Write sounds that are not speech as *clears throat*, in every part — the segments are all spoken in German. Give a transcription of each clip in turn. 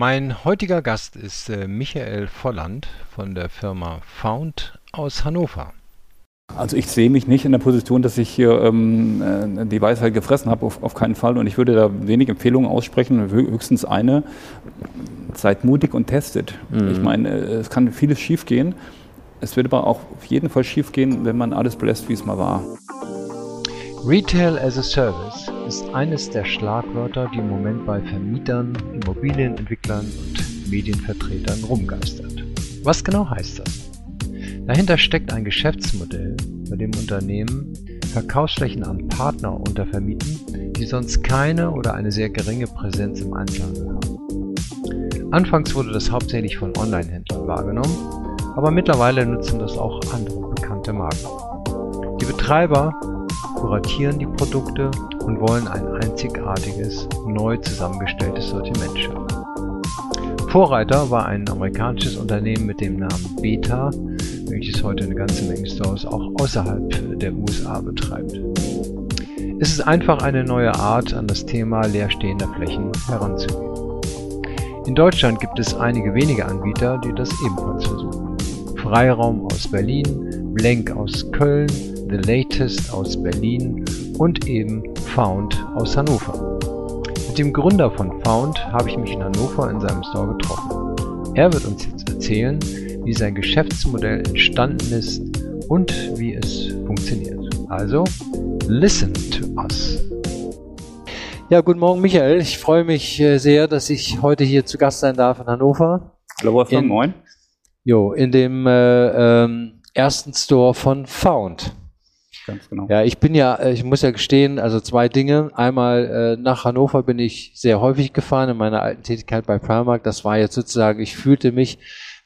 Mein heutiger Gast ist äh, Michael Volland von der Firma Found aus Hannover. Also ich sehe mich nicht in der Position, dass ich hier ähm, äh, die Weisheit gefressen habe, auf, auf keinen Fall. Und ich würde da wenig Empfehlungen aussprechen, höchstens eine, seid mutig und testet. Mhm. Ich meine, es kann vieles schiefgehen. Es wird aber auch auf jeden Fall schiefgehen, wenn man alles belässt, wie es mal war. Retail as a Service ist eines der Schlagwörter, die im Moment bei Vermietern, Immobilienentwicklern und Medienvertretern rumgeistert. Was genau heißt das? Dahinter steckt ein Geschäftsmodell, bei dem Unternehmen Verkaufsflächen an Partner untervermieten, die sonst keine oder eine sehr geringe Präsenz im Einzelhandel haben. Anfangs wurde das hauptsächlich von Online-Händlern wahrgenommen, aber mittlerweile nutzen das auch andere bekannte Marken. Die Betreiber kuratieren die Produkte und wollen ein einzigartiges, neu zusammengestelltes Sortiment schaffen. Vorreiter war ein amerikanisches Unternehmen mit dem Namen Beta, welches heute eine ganze Menge Stores auch außerhalb der USA betreibt. Es ist einfach eine neue Art, an das Thema leerstehender Flächen heranzugehen. In Deutschland gibt es einige wenige Anbieter, die das ebenfalls versuchen. Freiraum aus Berlin, Blank aus Köln, The Latest aus Berlin und eben Found aus Hannover. Mit dem Gründer von Found habe ich mich in Hannover in seinem Store getroffen. Er wird uns jetzt erzählen, wie sein Geschäftsmodell entstanden ist und wie es funktioniert. Also, listen to us. Ja, guten Morgen, Michael. Ich freue mich äh, sehr, dass ich heute hier zu Gast sein darf in Hannover. Hallo, Wolfgang, moin. Jo, in dem äh, ähm, ersten Store von Found. Ganz genau. Ja, ich bin ja, äh, ich muss ja gestehen, also zwei Dinge. Einmal äh, nach Hannover bin ich sehr häufig gefahren in meiner alten Tätigkeit bei Primark. Das war jetzt sozusagen, ich fühlte mich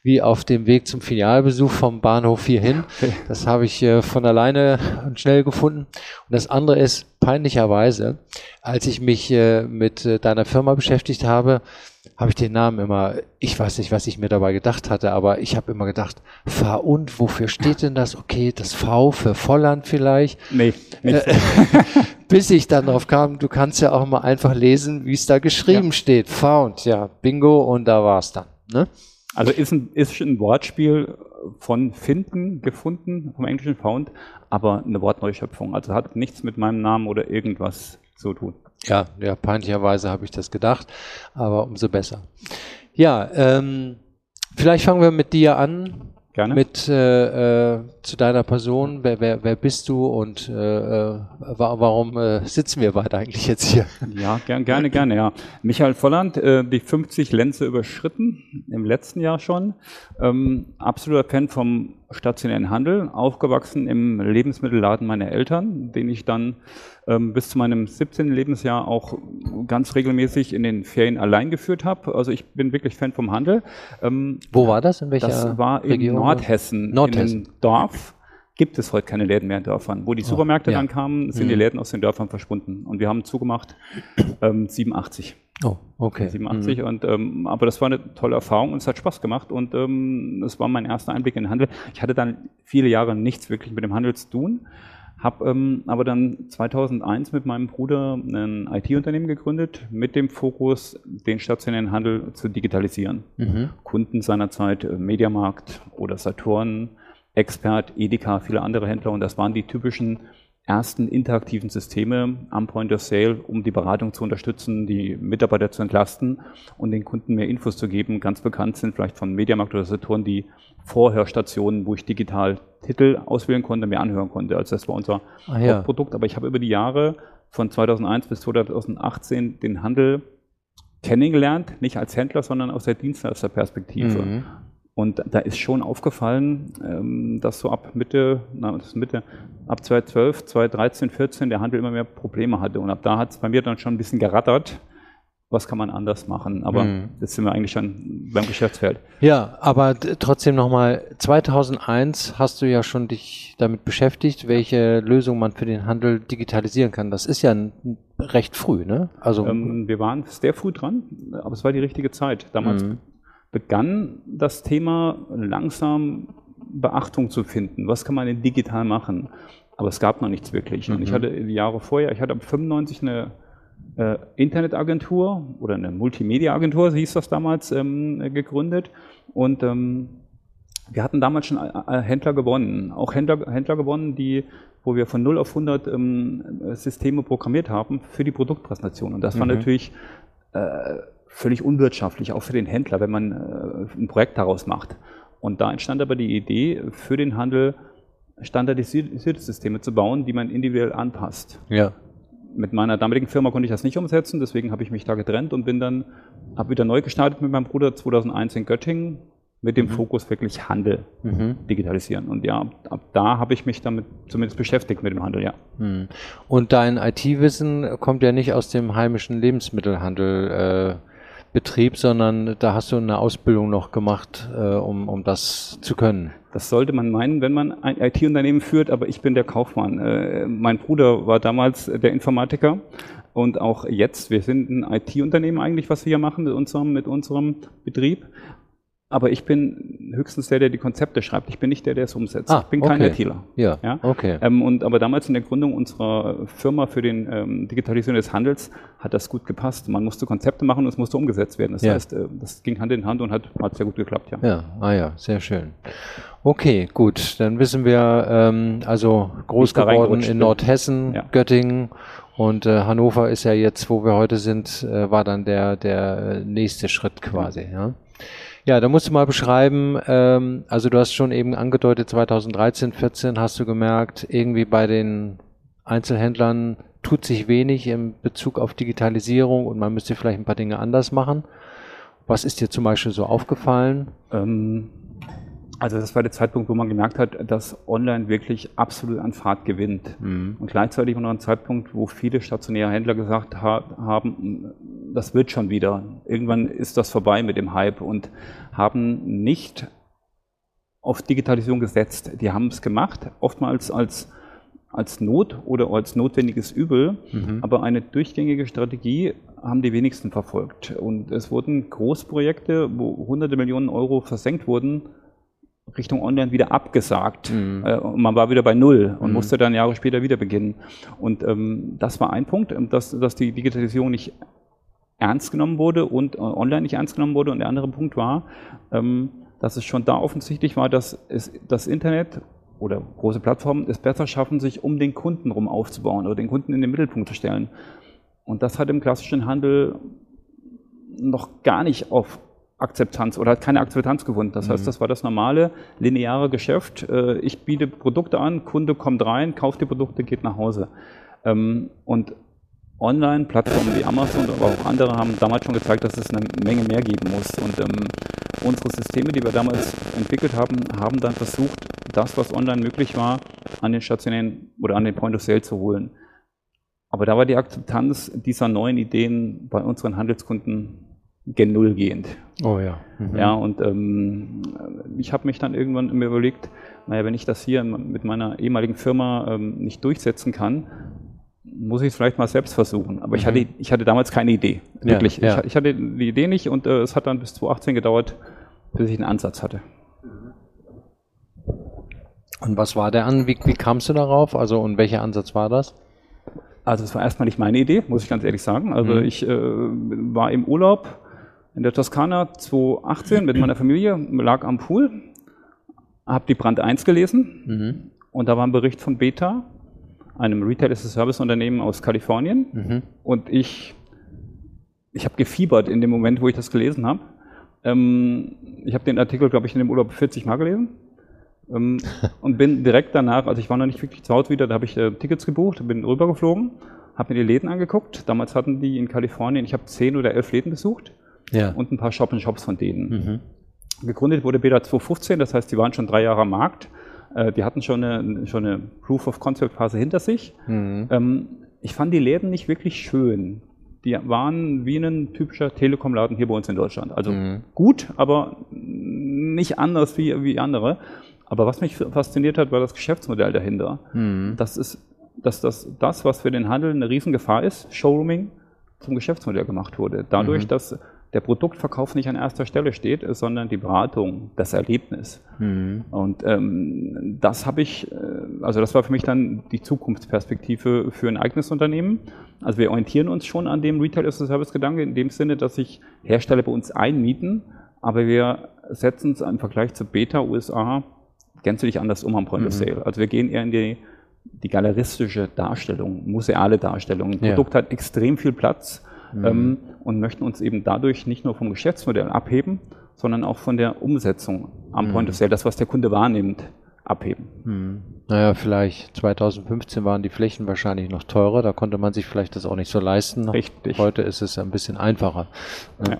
wie auf dem Weg zum Filialbesuch vom Bahnhof hierhin. Das habe ich äh, von alleine und schnell gefunden. Und das andere ist peinlicherweise, als ich mich äh, mit äh, deiner Firma beschäftigt habe, habe ich den Namen immer, ich weiß nicht, was ich mir dabei gedacht hatte, aber ich habe immer gedacht, V und, wofür steht denn das? Okay, das V für Volland vielleicht. Nee, nicht. Äh, *laughs* bis ich dann drauf kam, du kannst ja auch mal einfach lesen, wie es da geschrieben ja. steht. Found, ja, Bingo und da war es dann. Ne? Also ist ein, ist ein Wortspiel von finden, gefunden, vom englischen found, aber eine Wortneuschöpfung. Also hat nichts mit meinem Namen oder irgendwas zu tun. Ja, ja, peinlicherweise habe ich das gedacht, aber umso besser. Ja, ähm, vielleicht fangen wir mit dir an. Gerne. Mit äh, äh, zu deiner Person, wer, wer, wer bist du und äh, äh warum äh, sitzen wir beide eigentlich jetzt hier? Ja, gern, gerne, gerne, ja. Michael Volland, äh, die 50 Lenze überschritten, im letzten Jahr schon. Ähm, absoluter Fan vom stationären Handel, aufgewachsen im Lebensmittelladen meiner Eltern, den ich dann bis zu meinem 17. Lebensjahr auch ganz regelmäßig in den Ferien allein geführt habe. Also ich bin wirklich Fan vom Handel. Ähm, Wo war das? In welcher Das war in Region? Nordhessen, Nordhessen, in einem Dorf. Gibt es heute keine Läden mehr in Dörfern. Wo die oh, Supermärkte ja. dann kamen, sind mhm. die Läden aus den Dörfern verschwunden. Und wir haben zugemacht ähm, 87. Oh, okay. 87 mhm. und ähm, aber das war eine tolle Erfahrung und es hat Spaß gemacht und ähm, es war mein erster Einblick in den Handel. Ich hatte dann viele Jahre nichts wirklich mit dem Handel zu tun, habe ähm, aber dann 2001 mit meinem Bruder ein IT-Unternehmen gegründet mit dem Fokus, den stationären Handel zu digitalisieren. Mhm. Kunden seinerzeit äh, Mediamarkt oder Saturn, Expert, Edeka, viele andere Händler und das waren die typischen ersten interaktiven Systeme am Point of Sale, um die Beratung zu unterstützen, die Mitarbeiter zu entlasten und den Kunden mehr Infos zu geben. Ganz bekannt sind vielleicht von Mediamarkt oder Saturn die Vorhörstationen, wo ich digital Titel auswählen konnte, mir anhören konnte. Also das war unser ah, ja. Hauptprodukt. Aber ich habe über die Jahre von 2001 bis 2018 den Handel kennengelernt, nicht als Händler, sondern aus der Dienstleisterperspektive. Mhm. Und da ist schon aufgefallen, ähm, dass so ab Mitte, na, das Mitte, ab 2012, 2013, 2014 der Handel immer mehr Probleme hatte. Und ab da hat es bei mir dann schon ein bisschen gerattert. Was kann man anders machen? Aber mhm. jetzt sind wir eigentlich schon beim Geschäftsfeld. Ja, aber trotzdem nochmal, 2001 hast du ja schon dich damit beschäftigt, welche Lösung man für den Handel digitalisieren kann. Das ist ja recht früh, ne? Also ähm, wir waren sehr früh dran, aber es war die richtige Zeit. Damals mhm begann das Thema langsam Beachtung zu finden. Was kann man denn digital machen? Aber es gab noch nichts wirklich. Und ich mhm. hatte die Jahre vorher, ich hatte ab 95 eine äh, Internetagentur oder eine Multimedia-Agentur, hieß das damals, ähm, gegründet. Und ähm, wir hatten damals schon äh, Händler gewonnen, auch Händler, Händler gewonnen, die, wo wir von 0 auf 100 ähm, Systeme programmiert haben für die Produktpräsentation. Und das mhm. war natürlich äh, völlig unwirtschaftlich, auch für den Händler, wenn man äh, ein Projekt daraus macht. Und da entstand aber die Idee, für den Handel standardisierte Systeme zu bauen, die man individuell anpasst. Ja. Mit meiner damaligen Firma konnte ich das nicht umsetzen, deswegen habe ich mich da getrennt und bin dann, habe wieder neu gestartet mit meinem Bruder 2001 in Göttingen mit dem mhm. Fokus wirklich Handel mhm. digitalisieren. Und ja, ab, da habe ich mich damit zumindest beschäftigt mit dem Handel, ja. Mhm. Und dein IT-Wissen kommt ja nicht aus dem heimischen Lebensmittelhandel. Äh, Betrieb, sondern da hast du eine Ausbildung noch gemacht, äh, um, um das zu können. Das sollte man meinen, wenn man ein IT-Unternehmen führt, aber ich bin der Kaufmann. Äh, mein Bruder war damals der Informatiker und auch jetzt. Wir sind ein IT-Unternehmen eigentlich, was wir hier machen mit unserem, mit unserem Betrieb. Aber ich bin höchstens der, der die Konzepte schreibt. Ich bin nicht der, der es umsetzt. Ah, ich bin kein ITler. Ja, ja? okay. Ähm, und, aber damals in der Gründung unserer Firma für den ähm, Digitalisierung des Handels hat das gut gepasst. Man musste Konzepte machen und es musste umgesetzt werden. Das ja. heißt, äh, das ging Hand in Hand und hat, hat sehr gut geklappt. Ja. ja, ah ja, sehr schön. Okay, gut. Dann wissen wir, ähm, also groß geworden in Nordhessen, ja. Göttingen und äh, Hannover ist ja jetzt, wo wir heute sind, äh, war dann der, der nächste Schritt quasi. Ja. Ja, da musst du mal beschreiben, ähm, also du hast schon eben angedeutet, 2013, 14 hast du gemerkt, irgendwie bei den Einzelhändlern tut sich wenig in Bezug auf Digitalisierung und man müsste vielleicht ein paar Dinge anders machen. Was ist dir zum Beispiel so aufgefallen? Ähm, also das war der Zeitpunkt, wo man gemerkt hat, dass Online wirklich absolut an Fahrt gewinnt. Mhm. Und gleichzeitig noch ein Zeitpunkt, wo viele stationäre Händler gesagt ha haben, das wird schon wieder. Irgendwann ist das vorbei mit dem Hype und haben nicht auf Digitalisierung gesetzt. Die haben es gemacht, oftmals als, als Not oder als notwendiges Übel, mhm. aber eine durchgängige Strategie haben die wenigsten verfolgt. Und es wurden Großprojekte, wo hunderte Millionen Euro versenkt wurden, Richtung Online wieder abgesagt. Mhm. Äh, und man war wieder bei Null und mhm. musste dann Jahre später wieder beginnen. Und ähm, das war ein Punkt, ähm, dass, dass die Digitalisierung nicht ernst genommen wurde und äh, online nicht ernst genommen wurde. Und der andere Punkt war, ähm, dass es schon da offensichtlich war, dass es, das Internet oder große Plattformen es besser schaffen, sich um den Kunden rum aufzubauen oder den Kunden in den Mittelpunkt zu stellen. Und das hat im klassischen Handel noch gar nicht auf Akzeptanz oder hat keine Akzeptanz gefunden. Das mhm. heißt, das war das normale lineare Geschäft. Äh, ich biete Produkte an, Kunde kommt rein, kauft die Produkte, geht nach Hause. Ähm, und Online-Plattformen wie Amazon, aber auch andere haben damals schon gezeigt, dass es eine Menge mehr geben muss. Und ähm, unsere Systeme, die wir damals entwickelt haben, haben dann versucht, das, was online möglich war, an den stationären oder an den Point of Sale zu holen. Aber da war die Akzeptanz dieser neuen Ideen bei unseren Handelskunden gen Null gehend. Oh ja. Mhm. Ja, und ähm, ich habe mich dann irgendwann mir überlegt, naja, wenn ich das hier mit meiner ehemaligen Firma ähm, nicht durchsetzen kann, muss ich es vielleicht mal selbst versuchen. Aber mhm. ich, hatte, ich hatte damals keine Idee. Wirklich. Ja, ja. Ich, ich, hatte die Idee nicht und äh, es hat dann bis 2018 gedauert, bis ich einen Ansatz hatte. Und was war der an? Wie, wie kamst du darauf? Also und welcher Ansatz war das? Also es war erstmal nicht meine Idee, muss ich ganz ehrlich sagen. Also mhm. ich äh, war im Urlaub in der Toskana 2018 mit meiner Familie, lag am Pool, habe die Brand 1 gelesen mhm. und da war ein Bericht von Beta, einem Retail as a Service Unternehmen aus Kalifornien mhm. und ich, ich habe gefiebert in dem Moment, wo ich das gelesen habe. Ähm, ich habe den Artikel, glaube ich, in dem Urlaub 40 Mal gelesen ähm, *laughs* und bin direkt danach, also ich war noch nicht wirklich zu Hause wieder, da habe ich äh, Tickets gebucht, bin rübergeflogen, habe mir die Läden angeguckt. Damals hatten die in Kalifornien, ich habe zehn oder elf Läden besucht ja. und ein paar Shop-in-Shops von denen. Mhm. Gegründet wurde Beta 2015, das heißt, die waren schon drei Jahre am Markt. Äh, die hatten schon eine, schon eine Proof-of-Concept-Phase hinter sich. Mhm. Ähm, ich fand die Läden nicht wirklich schön. Die waren wie ein typischer Telekom-Laden hier bei uns in Deutschland. Also mhm. gut, aber nicht anders wie, wie andere. Aber was mich fasziniert hat, war das Geschäftsmodell dahinter. Mhm. Das ist, dass das, das, was für den Handel eine Riesengefahr ist, Showrooming, zum Geschäftsmodell gemacht wurde. Dadurch, mhm. dass der Produktverkauf nicht an erster Stelle steht, sondern die Beratung, das Erlebnis. Mhm. Und ähm, das habe ich, äh, also das war für mich dann die Zukunftsperspektive für ein eigenes Unternehmen. Also wir orientieren uns schon an dem Retail as a Service Gedanke in dem Sinne, dass sich Hersteller bei uns einmieten, aber wir setzen es im Vergleich zu Beta USA gänzlich anders um am Point mhm. of Sale. Also wir gehen eher in die, die galeristische Darstellung, museale Darstellung. Ein Produkt ja. hat extrem viel Platz mhm. ähm, und möchten uns eben dadurch nicht nur vom Geschäftsmodell abheben, sondern auch von der Umsetzung am mhm. Point of Sale, das, was der Kunde wahrnimmt, abheben. Mhm. Naja, vielleicht 2015 waren die Flächen wahrscheinlich noch teurer, da konnte man sich vielleicht das auch nicht so leisten. Richtig. Heute ist es ein bisschen einfacher. Ja.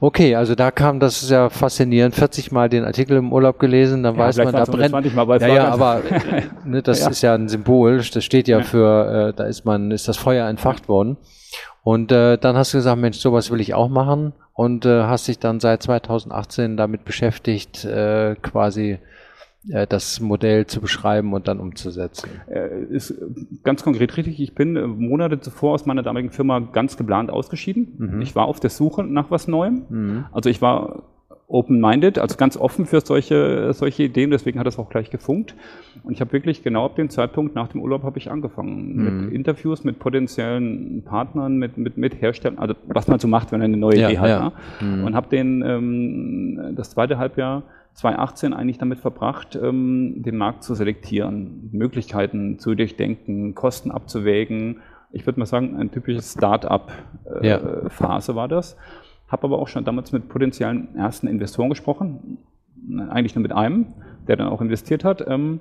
Okay, also da kam, das ist ja faszinierend, 40 Mal den Artikel im Urlaub gelesen, dann ja, weiß man, da brennt. Mal bei ja, ja, aber ne, das *laughs* ja. ist ja ein Symbol, das steht ja, ja. für, äh, da ist man, ist das Feuer entfacht worden. Und äh, dann hast du gesagt, Mensch, sowas will ich auch machen und äh, hast dich dann seit 2018 damit beschäftigt, äh, quasi äh, das Modell zu beschreiben und dann umzusetzen. Äh, ist ganz konkret richtig. Ich bin äh, Monate zuvor aus meiner damaligen Firma ganz geplant ausgeschieden. Mhm. Ich war auf der Suche nach was Neuem. Mhm. Also ich war open-minded, also ganz offen für solche, solche Ideen, deswegen hat das auch gleich gefunkt. Und ich habe wirklich genau ab dem Zeitpunkt nach dem Urlaub habe ich angefangen mhm. mit Interviews mit potenziellen Partnern, mit, mit, mit Herstellern, also was man so macht, wenn man eine neue ja, Idee hat. Ja. Ne? Mhm. Und habe den ähm, das zweite Halbjahr 2018 eigentlich damit verbracht, ähm, den Markt zu selektieren, Möglichkeiten zu durchdenken, Kosten abzuwägen. Ich würde mal sagen, ein typisches Start-up-Phase äh, ja. war das. Habe aber auch schon damals mit potenziellen ersten Investoren gesprochen, eigentlich nur mit einem, der dann auch investiert hat, ähm,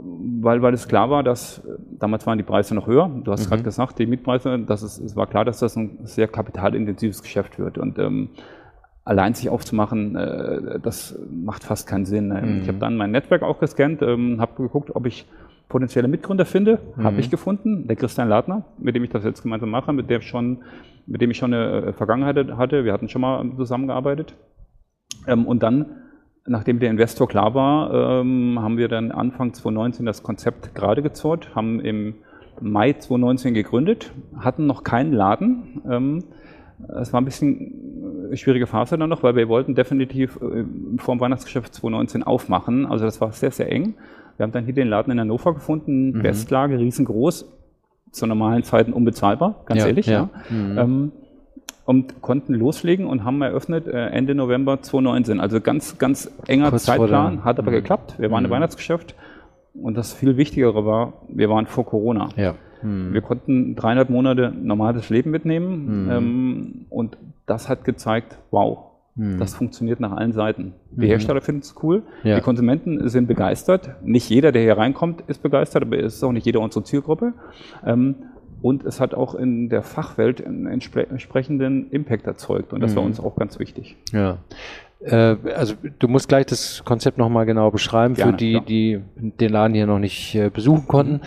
weil, weil es klar war, dass damals waren die Preise noch höher. Du hast mhm. gerade gesagt, die Mietpreise, das ist, es war klar, dass das ein sehr kapitalintensives Geschäft wird. Und ähm, allein sich aufzumachen, äh, das macht fast keinen Sinn. Mhm. Ich habe dann mein Netzwerk auch gescannt, ähm, habe geguckt, ob ich potenzielle Mitgründer finde. Mhm. Habe ich gefunden, der Christian Ladner, mit dem ich das jetzt gemeinsam mache, mit, schon, mit dem ich schon eine äh, Vergangenheit hatte. Wir hatten schon mal zusammengearbeitet. Ähm, und dann, nachdem der Investor klar war, ähm, haben wir dann Anfang 2019 das Konzept gerade gezort, haben im Mai 2019 gegründet, hatten noch keinen Laden. Ähm, es war ein bisschen eine schwierige Phase dann noch, weil wir wollten definitiv äh, vor dem Weihnachtsgeschäft 2019 aufmachen. Also das war sehr, sehr eng. Wir haben dann hier den Laden in Hannover gefunden, mhm. Bestlage, riesengroß, zu normalen Zeiten unbezahlbar, ganz ja, ehrlich. Ja. ja. Mhm. Ähm, und konnten loslegen und haben eröffnet äh, Ende November 2019. Also ganz, ganz enger Kurz Zeitplan, hat aber mhm. geklappt. Wir waren mhm. im Weihnachtsgeschäft und das viel Wichtigere war, wir waren vor Corona. Ja. Mhm. Wir konnten dreieinhalb Monate normales Leben mitnehmen mhm. ähm, und das hat gezeigt, wow, mhm. das funktioniert nach allen Seiten. Die hm. Hersteller finden es cool, ja. die Konsumenten sind begeistert. Nicht jeder, der hier reinkommt, ist begeistert, aber es ist auch nicht jeder unsere Zielgruppe. Ähm, und es hat auch in der Fachwelt einen entsprechenden Impact erzeugt und das war hm. uns auch ganz wichtig. Ja. Äh, also du musst gleich das Konzept nochmal genau beschreiben Gerne, für die, klar. die den Laden hier noch nicht äh, besuchen konnten.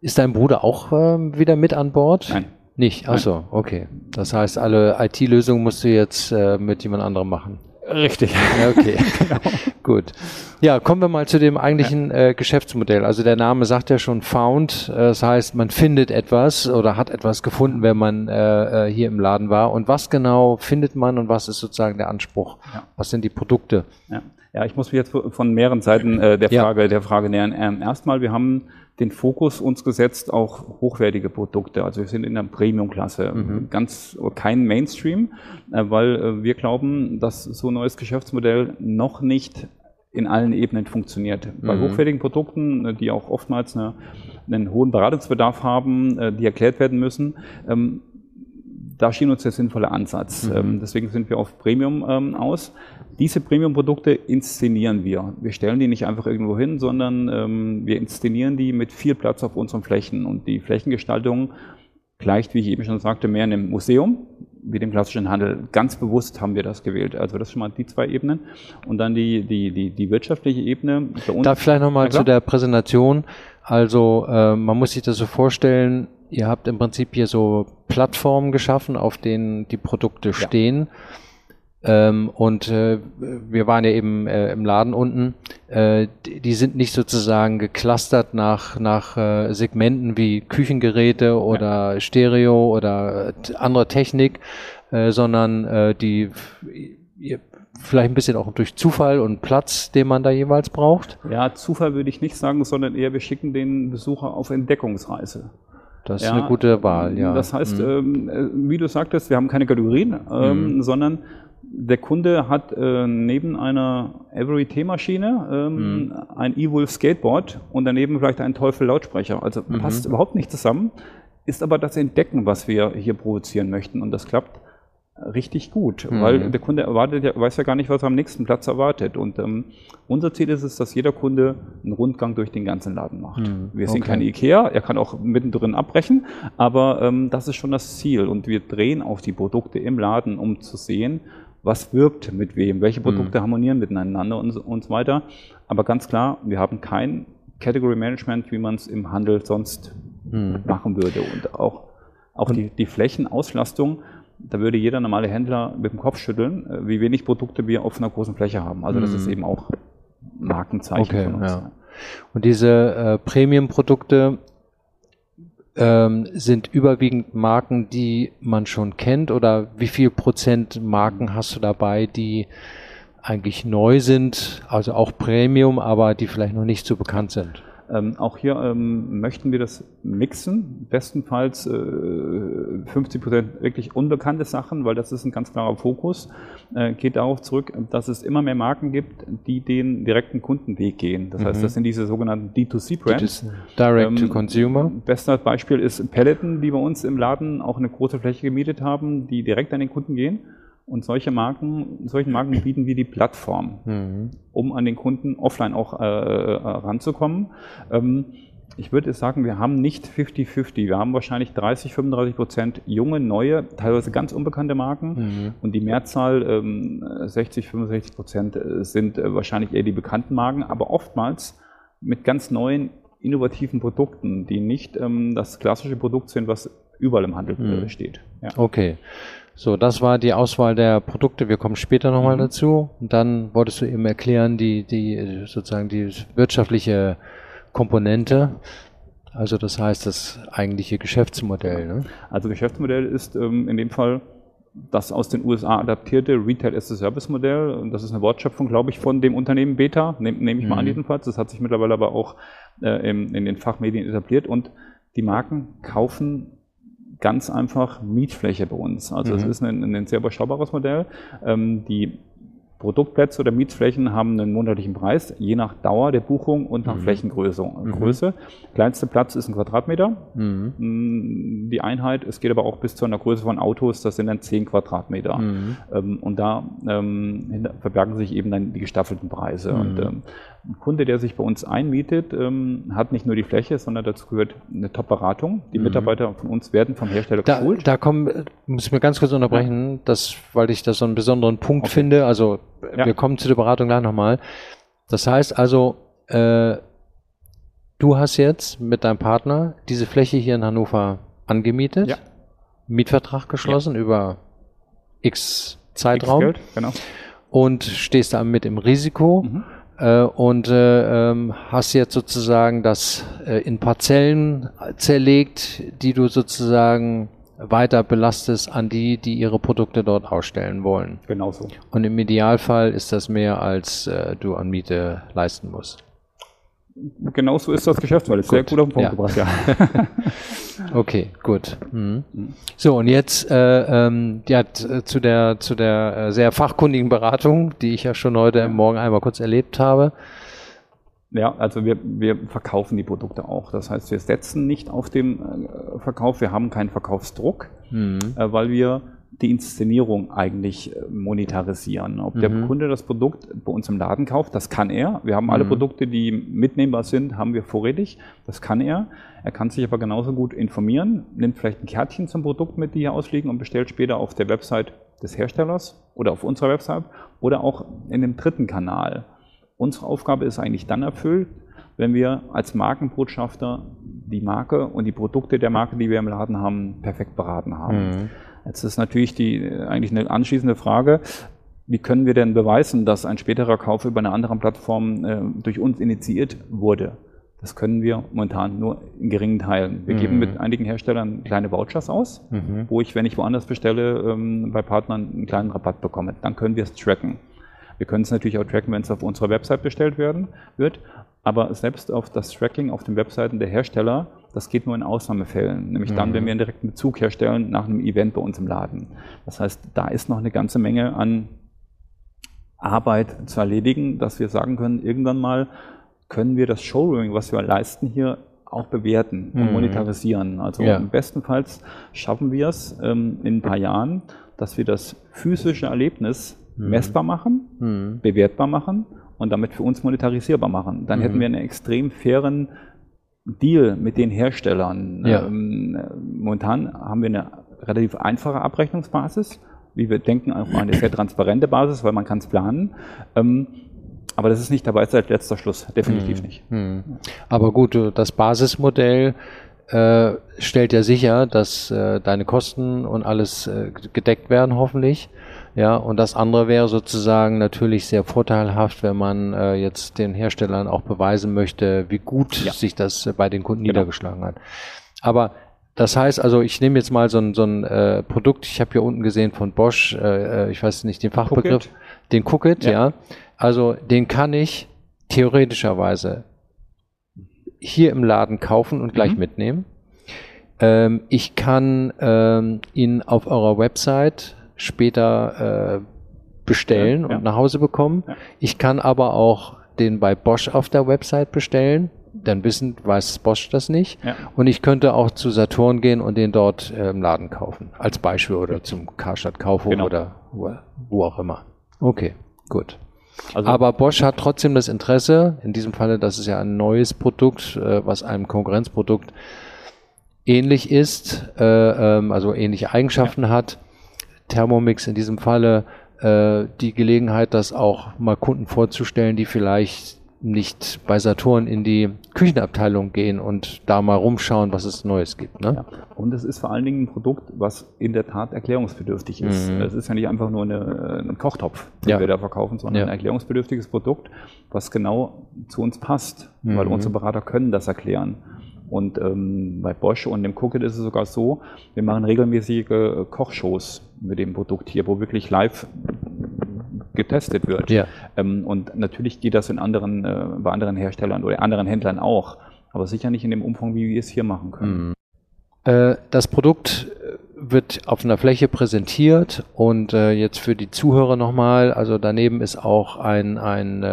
Ist dein Bruder auch äh, wieder mit an Bord? Nein. Nicht? Achso, okay. Das heißt, alle IT-Lösungen musst du jetzt äh, mit jemand anderem machen. Richtig. Ja, okay. genau. *laughs* *laughs* Gut. Ja, kommen wir mal zu dem eigentlichen ja. äh, Geschäftsmodell. Also der Name sagt ja schon Found. Äh, das heißt, man findet etwas oder hat etwas gefunden, wenn man äh, äh, hier im Laden war. Und was genau findet man und was ist sozusagen der Anspruch? Ja. Was sind die Produkte? Ja. ja, ich muss mich jetzt von mehreren Seiten äh, der Frage der Frage nähern. Ähm, erstmal, wir haben den Fokus uns gesetzt, auch hochwertige Produkte. Also wir sind in der Premium-Klasse, mhm. ganz kein Mainstream, äh, weil äh, wir glauben, dass so ein neues Geschäftsmodell noch nicht in allen Ebenen funktioniert. Bei mhm. hochwertigen Produkten, äh, die auch oftmals eine, einen hohen Beratungsbedarf haben, die erklärt werden müssen, ähm, da schien uns der sinnvolle Ansatz. Mhm. Ähm, deswegen sind wir auf Premium ähm, aus. Diese Premium-Produkte inszenieren wir. Wir stellen die nicht einfach irgendwo hin, sondern ähm, wir inszenieren die mit viel Platz auf unseren Flächen. Und die Flächengestaltung gleicht, wie ich eben schon sagte, mehr in einem Museum wie dem klassischen Handel. Ganz bewusst haben wir das gewählt. Also das sind schon mal die zwei Ebenen. Und dann die, die, die, die wirtschaftliche Ebene. Da vielleicht nochmal zu der Präsentation. Also äh, man muss sich das so vorstellen, ihr habt im Prinzip hier so Plattformen geschaffen, auf denen die Produkte stehen. Ähm, und äh, wir waren ja eben äh, im Laden unten. Äh, die, die sind nicht sozusagen geclustert nach, nach äh, Segmenten wie Küchengeräte oder ja. Stereo oder äh, andere Technik, äh, sondern die vielleicht ein bisschen auch durch Zufall und Platz, den man da jeweils braucht? Ja, Zufall würde ich nicht sagen, sondern eher wir schicken den Besucher auf Entdeckungsreise. Das ist ja, eine gute Wahl, ja. Das heißt, mhm. ähm, äh, wie du sagtest, wir haben keine Kategorien, ähm, mhm. sondern der Kunde hat äh, neben einer Every T-Maschine ähm, mhm. ein E-Wolf Skateboard und daneben vielleicht einen Teufel Lautsprecher. Also mhm. passt überhaupt nicht zusammen, ist aber das Entdecken, was wir hier provozieren möchten und das klappt richtig gut, mhm. weil der Kunde erwartet ja, weiß ja gar nicht, was er am nächsten Platz erwartet. Und ähm, unser Ziel ist es, dass jeder Kunde einen Rundgang durch den ganzen Laden macht. Mhm. Wir sind okay. keine Ikea, er kann auch mittendrin abbrechen, aber ähm, das ist schon das Ziel. Und wir drehen auf die Produkte im Laden, um zu sehen, was wirkt mit wem, welche Produkte mhm. harmonieren miteinander und, und so weiter. Aber ganz klar, wir haben kein Category Management, wie man es im Handel sonst mhm. machen würde. Und auch, auch die, die Flächenauslastung da würde jeder normale Händler mit dem Kopf schütteln, äh, wie wenig Produkte wir auf einer großen Fläche haben. Also das ist mhm. eben auch Markenzeichen okay, von uns. Ja. Und diese äh, Premium-Produkte ähm, sind überwiegend Marken, die man schon kennt oder wie viel Prozent Marken hast du dabei, die eigentlich neu sind, also auch Premium, aber die vielleicht noch nicht so bekannt sind? Ähm, auch hier ähm, möchten wir das mixen, bestenfalls äh, 50 Prozent wirklich unbekannte Sachen, weil das ist ein ganz klarer Fokus. Äh, geht darauf zurück, dass es immer mehr Marken gibt, die den direkten Kundenweg gehen. Das mhm. heißt, das sind diese sogenannten D2C-Brands. Direct ähm, to Consumer. Bestes Beispiel ist Peloton, die bei uns im Laden auch eine große Fläche gemietet haben, die direkt an den Kunden gehen. Und solche Marken, solchen Marken bieten wir die Plattform, mhm. um an den Kunden offline auch äh, äh, ranzukommen. Ähm, ich würde sagen, wir haben nicht 50-50. Wir haben wahrscheinlich 30, 35 Prozent junge, neue, teilweise ganz unbekannte Marken. Mhm. Und die Mehrzahl, ähm, 60, 65 Prozent, äh, sind äh, wahrscheinlich eher die bekannten Marken, aber oftmals mit ganz neuen, innovativen Produkten, die nicht ähm, das klassische Produkt sind, was überall im Handel mhm. steht. Ja. Okay. So, das war die Auswahl der Produkte. Wir kommen später nochmal mhm. dazu. Und dann wolltest du eben erklären, die, die, sozusagen die wirtschaftliche Komponente. Also das heißt, das eigentliche Geschäftsmodell. Ne? Also Geschäftsmodell ist ähm, in dem Fall das aus den USA adaptierte Retail as a Service Modell. Und das ist eine Wortschöpfung, glaube ich, von dem Unternehmen Beta, nehme nehm ich mal an mhm. jedenfalls. Das hat sich mittlerweile aber auch äh, in, in den Fachmedien etabliert. Und die Marken kaufen ganz einfach Mietfläche bei uns. Also es mhm. ist ein, ein, sehr überschaubares Modell. Ähm, die Produktplätze oder Mietflächen haben einen monatlichen Preis, je nach Dauer der Buchung und nach mhm. Flächengröße. Mhm. Größe. Kleinster Platz ist ein Quadratmeter. Mhm. Mm, die Einheit, es geht aber auch bis zu einer Größe von Autos, das sind dann 10 Quadratmeter. Mhm. Ähm, und da ähm, verbergen sich eben dann die gestaffelten Preise. Und mhm. ähm, ein Kunde, der sich bei uns einmietet, ähm, hat nicht nur die Fläche, sondern dazu gehört eine Top-Beratung. Die mhm. Mitarbeiter von uns werden vom Hersteller da, geschult. Da kommen, muss ich mir ganz kurz unterbrechen, ja. das, weil ich das so einen besonderen Punkt okay. finde. Also ja. wir kommen zu der Beratung gleich nochmal. Das heißt also, äh, du hast jetzt mit deinem Partner diese Fläche hier in Hannover angemietet, ja. Mietvertrag geschlossen über X Zeitraum. X Geld, genau. Und stehst da mit im Risiko. Mhm äh, und äh, ähm, hast jetzt sozusagen das äh, in Parzellen zerlegt, die du sozusagen weiter belastest an die, die ihre Produkte dort ausstellen wollen. Genauso. Und im Idealfall ist das mehr, als äh, du an Miete leisten musst. Genau so ist das Geschäftsmodell. Sehr gut auf den Punkt ja. gebracht, ja. *laughs* okay, gut. Mhm. So, und jetzt äh, ähm, ja, zu der, zu der äh, sehr fachkundigen Beratung, die ich ja schon heute ja. Morgen einmal kurz erlebt habe. Ja, also wir, wir verkaufen die Produkte auch. Das heißt, wir setzen nicht auf dem äh, Verkauf, wir haben keinen Verkaufsdruck, mhm. äh, weil wir die Inszenierung eigentlich äh, monetarisieren. Ob mhm. der Kunde das Produkt bei uns im Laden kauft, das kann er. Wir haben alle mhm. Produkte, die mitnehmbar sind, haben wir vorrätig. Das kann er. Er kann sich aber genauso gut informieren, nimmt vielleicht ein Kärtchen zum Produkt mit, die hier ausliegen und bestellt später auf der Website des Herstellers oder auf unserer Website oder auch in dem dritten Kanal. Unsere Aufgabe ist eigentlich dann erfüllt, wenn wir als Markenbotschafter die Marke und die Produkte der Marke, die wir im Laden haben, perfekt beraten haben. Mhm. Jetzt ist natürlich die, eigentlich eine anschließende Frage, wie können wir denn beweisen, dass ein späterer Kauf über eine andere Plattform äh, durch uns initiiert wurde? Das können wir momentan nur in geringen Teilen. Wir mhm. geben mit einigen Herstellern kleine Vouchers aus, mhm. wo ich, wenn ich woanders bestelle, ähm, bei Partnern einen kleinen Rabatt bekomme. Dann können wir es tracken. Wir können es natürlich auch tracken, wenn es auf unserer Website bestellt werden wird. Aber selbst auf das Tracking auf den Webseiten der Hersteller, das geht nur in Ausnahmefällen. Nämlich mhm. dann, wenn wir einen direkten Bezug herstellen nach einem Event bei uns im Laden. Das heißt, da ist noch eine ganze Menge an Arbeit zu erledigen, dass wir sagen können, irgendwann mal können wir das Showrooming, was wir leisten, hier auch bewerten und mhm. monetarisieren. Also ja. bestenfalls schaffen wir es ähm, in ein paar Jahren, dass wir das physische Erlebnis mhm. Messbar machen, mhm. bewertbar machen und damit für uns monetarisierbar machen. Dann hätten mhm. wir einen extrem fairen Deal mit den Herstellern. Ja. Ähm, momentan haben wir eine relativ einfache Abrechnungsbasis, wie wir denken, auch eine sehr transparente Basis, weil man kann es planen. Ähm, aber das ist nicht dabei seit letzter Schluss, definitiv hm. nicht. Hm. Aber gut, das Basismodell äh, stellt ja sicher, dass äh, deine Kosten und alles äh, gedeckt werden, hoffentlich. Ja, und das andere wäre sozusagen natürlich sehr vorteilhaft, wenn man äh, jetzt den Herstellern auch beweisen möchte, wie gut ja. sich das äh, bei den Kunden genau. niedergeschlagen hat. Aber das heißt also, ich nehme jetzt mal so ein, so ein äh, Produkt, ich habe hier unten gesehen von Bosch, äh, äh ich weiß nicht den Fachbegriff, Cookit. den Cookit, ja. ja. Also den kann ich theoretischerweise hier im Laden kaufen und gleich mhm. mitnehmen. Ähm, ich kann ähm, ihn auf eurer Website später äh, bestellen ja, und ja. nach Hause bekommen. Ja. Ich kann aber auch den bei Bosch auf der Website bestellen. Dann wissen, weiß Bosch das nicht. Und ich könnte auch zu Saturn gehen und den dort äh, im Laden kaufen. Als Beispiel oder zum Karstadt Kaufhof genau. oder wo, wo auch immer. Okay, gut. Also Aber Bosch hat trotzdem das Interesse, in diesem Falle, das ist ja ein neues Produkt, äh, was einem Konkurrenzprodukt ähnlich ist, äh, ähm, also ähnliche Eigenschaften hat. Thermomix in diesem Falle äh, die Gelegenheit, das auch mal Kunden vorzustellen, die vielleicht nicht bei Saturn in die Küchenabteilung gehen und da mal rumschauen, was es Neues gibt. Ne? Ja. Und es ist vor allen Dingen ein Produkt, was in der Tat erklärungsbedürftig ist. Mhm. Es ist ja nicht einfach nur eine, ein Kochtopf, den ja. wir da verkaufen, sondern ja. ein erklärungsbedürftiges Produkt, was genau zu uns passt, mhm. weil unsere Berater können das erklären. Und ähm, bei Bosch und dem Cookit ist es sogar so, wir machen regelmäßige Kochshows mit dem Produkt hier, wo wirklich live getestet wird. Ja. Ähm, und natürlich geht das in anderen, äh, bei anderen Herstellern oder anderen Händlern auch, aber sicher nicht in dem Umfang, wie wir es hier machen können. Mhm. Äh, das Produkt äh, wird auf einer Fläche präsentiert und äh, jetzt für die Zuhörer nochmal, also daneben ist auch ein, ein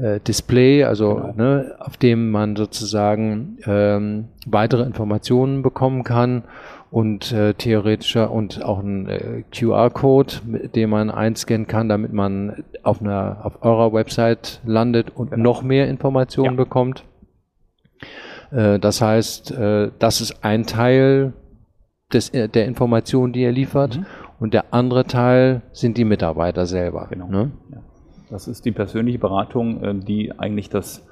äh, Display, also genau. ne, auf dem man sozusagen ähm, weitere Informationen bekommen kann und äh, theoretischer und auch ein äh, QR-Code, mit dem man einscannen kann, damit man auf einer auf eurer Website landet und genau. noch mehr Informationen ja. bekommt. Äh, das heißt, äh, das ist ein Teil des, äh, der Informationen, die ihr liefert, mhm. und der andere Teil sind die Mitarbeiter selber. Genau. Ne? Ja. Das ist die persönliche Beratung, äh, die eigentlich das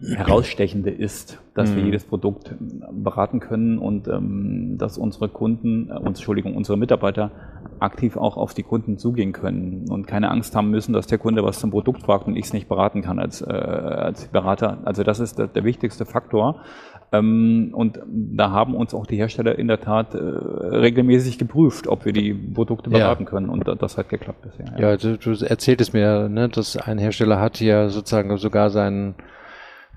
herausstechende ist, dass mhm. wir jedes Produkt beraten können und ähm, dass unsere Kunden, äh, Entschuldigung, unsere Mitarbeiter aktiv auch auf die Kunden zugehen können und keine Angst haben müssen, dass der Kunde was zum Produkt fragt und ich es nicht beraten kann als, äh, als Berater. Also das ist der, der wichtigste Faktor. Ähm, und da haben uns auch die Hersteller in der Tat äh, regelmäßig geprüft, ob wir die Produkte beraten ja. können und das hat geklappt bisher. Ja, ja du, du erzähltest mir, ne, dass ein Hersteller hat ja sozusagen sogar seinen.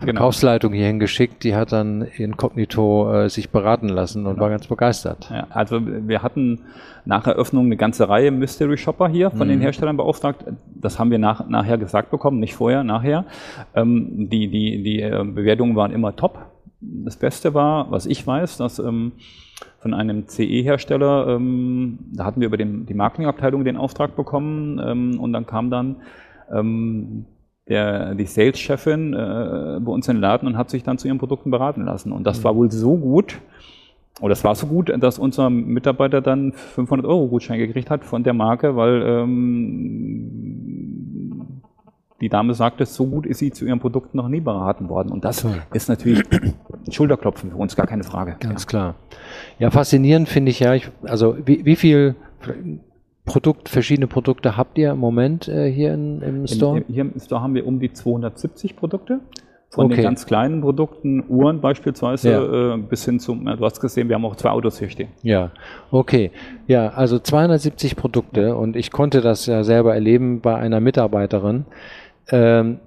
Verkaufsleitung hierhin geschickt, die hat dann inkognito äh, sich beraten lassen und genau. war ganz begeistert. Ja, also wir hatten nach Eröffnung eine ganze Reihe Mystery Shopper hier von mhm. den Herstellern beauftragt. Das haben wir nach, nachher gesagt bekommen, nicht vorher, nachher. Ähm, die, die, die äh, Bewertungen waren immer top. Das Beste war, was ich weiß, dass ähm, von einem CE-Hersteller, ähm, da hatten wir über den, die Marketingabteilung den Auftrag bekommen ähm, und dann kam dann ähm, der, die Sales-Chefin äh, bei uns in den Laden und hat sich dann zu ihren Produkten beraten lassen. Und das mhm. war wohl so gut, oder es war so gut, dass unser Mitarbeiter dann 500 Euro Gutschein gekriegt hat von der Marke, weil ähm, die Dame sagte, so gut ist sie zu ihren Produkten noch nie beraten worden. Und das ist natürlich *clears throat* Schulterklopfen für uns, gar keine Frage. Ganz ja. klar. Ja, faszinierend finde ich ja, ich, also wie, wie viel Produkt, verschiedene Produkte habt ihr im Moment äh, hier in, im Store? In, hier im Store haben wir um die 270 Produkte. Von Okay. den ganz kleinen Produkten, Uhren beispielsweise, Ja. äh, bis hin zum, du hast gesehen, wir haben auch zwei Autos hier stehen. Ja, okay. Ja, also 270 Produkte und ich konnte das ja selber erleben bei einer Mitarbeiterin. Ähm,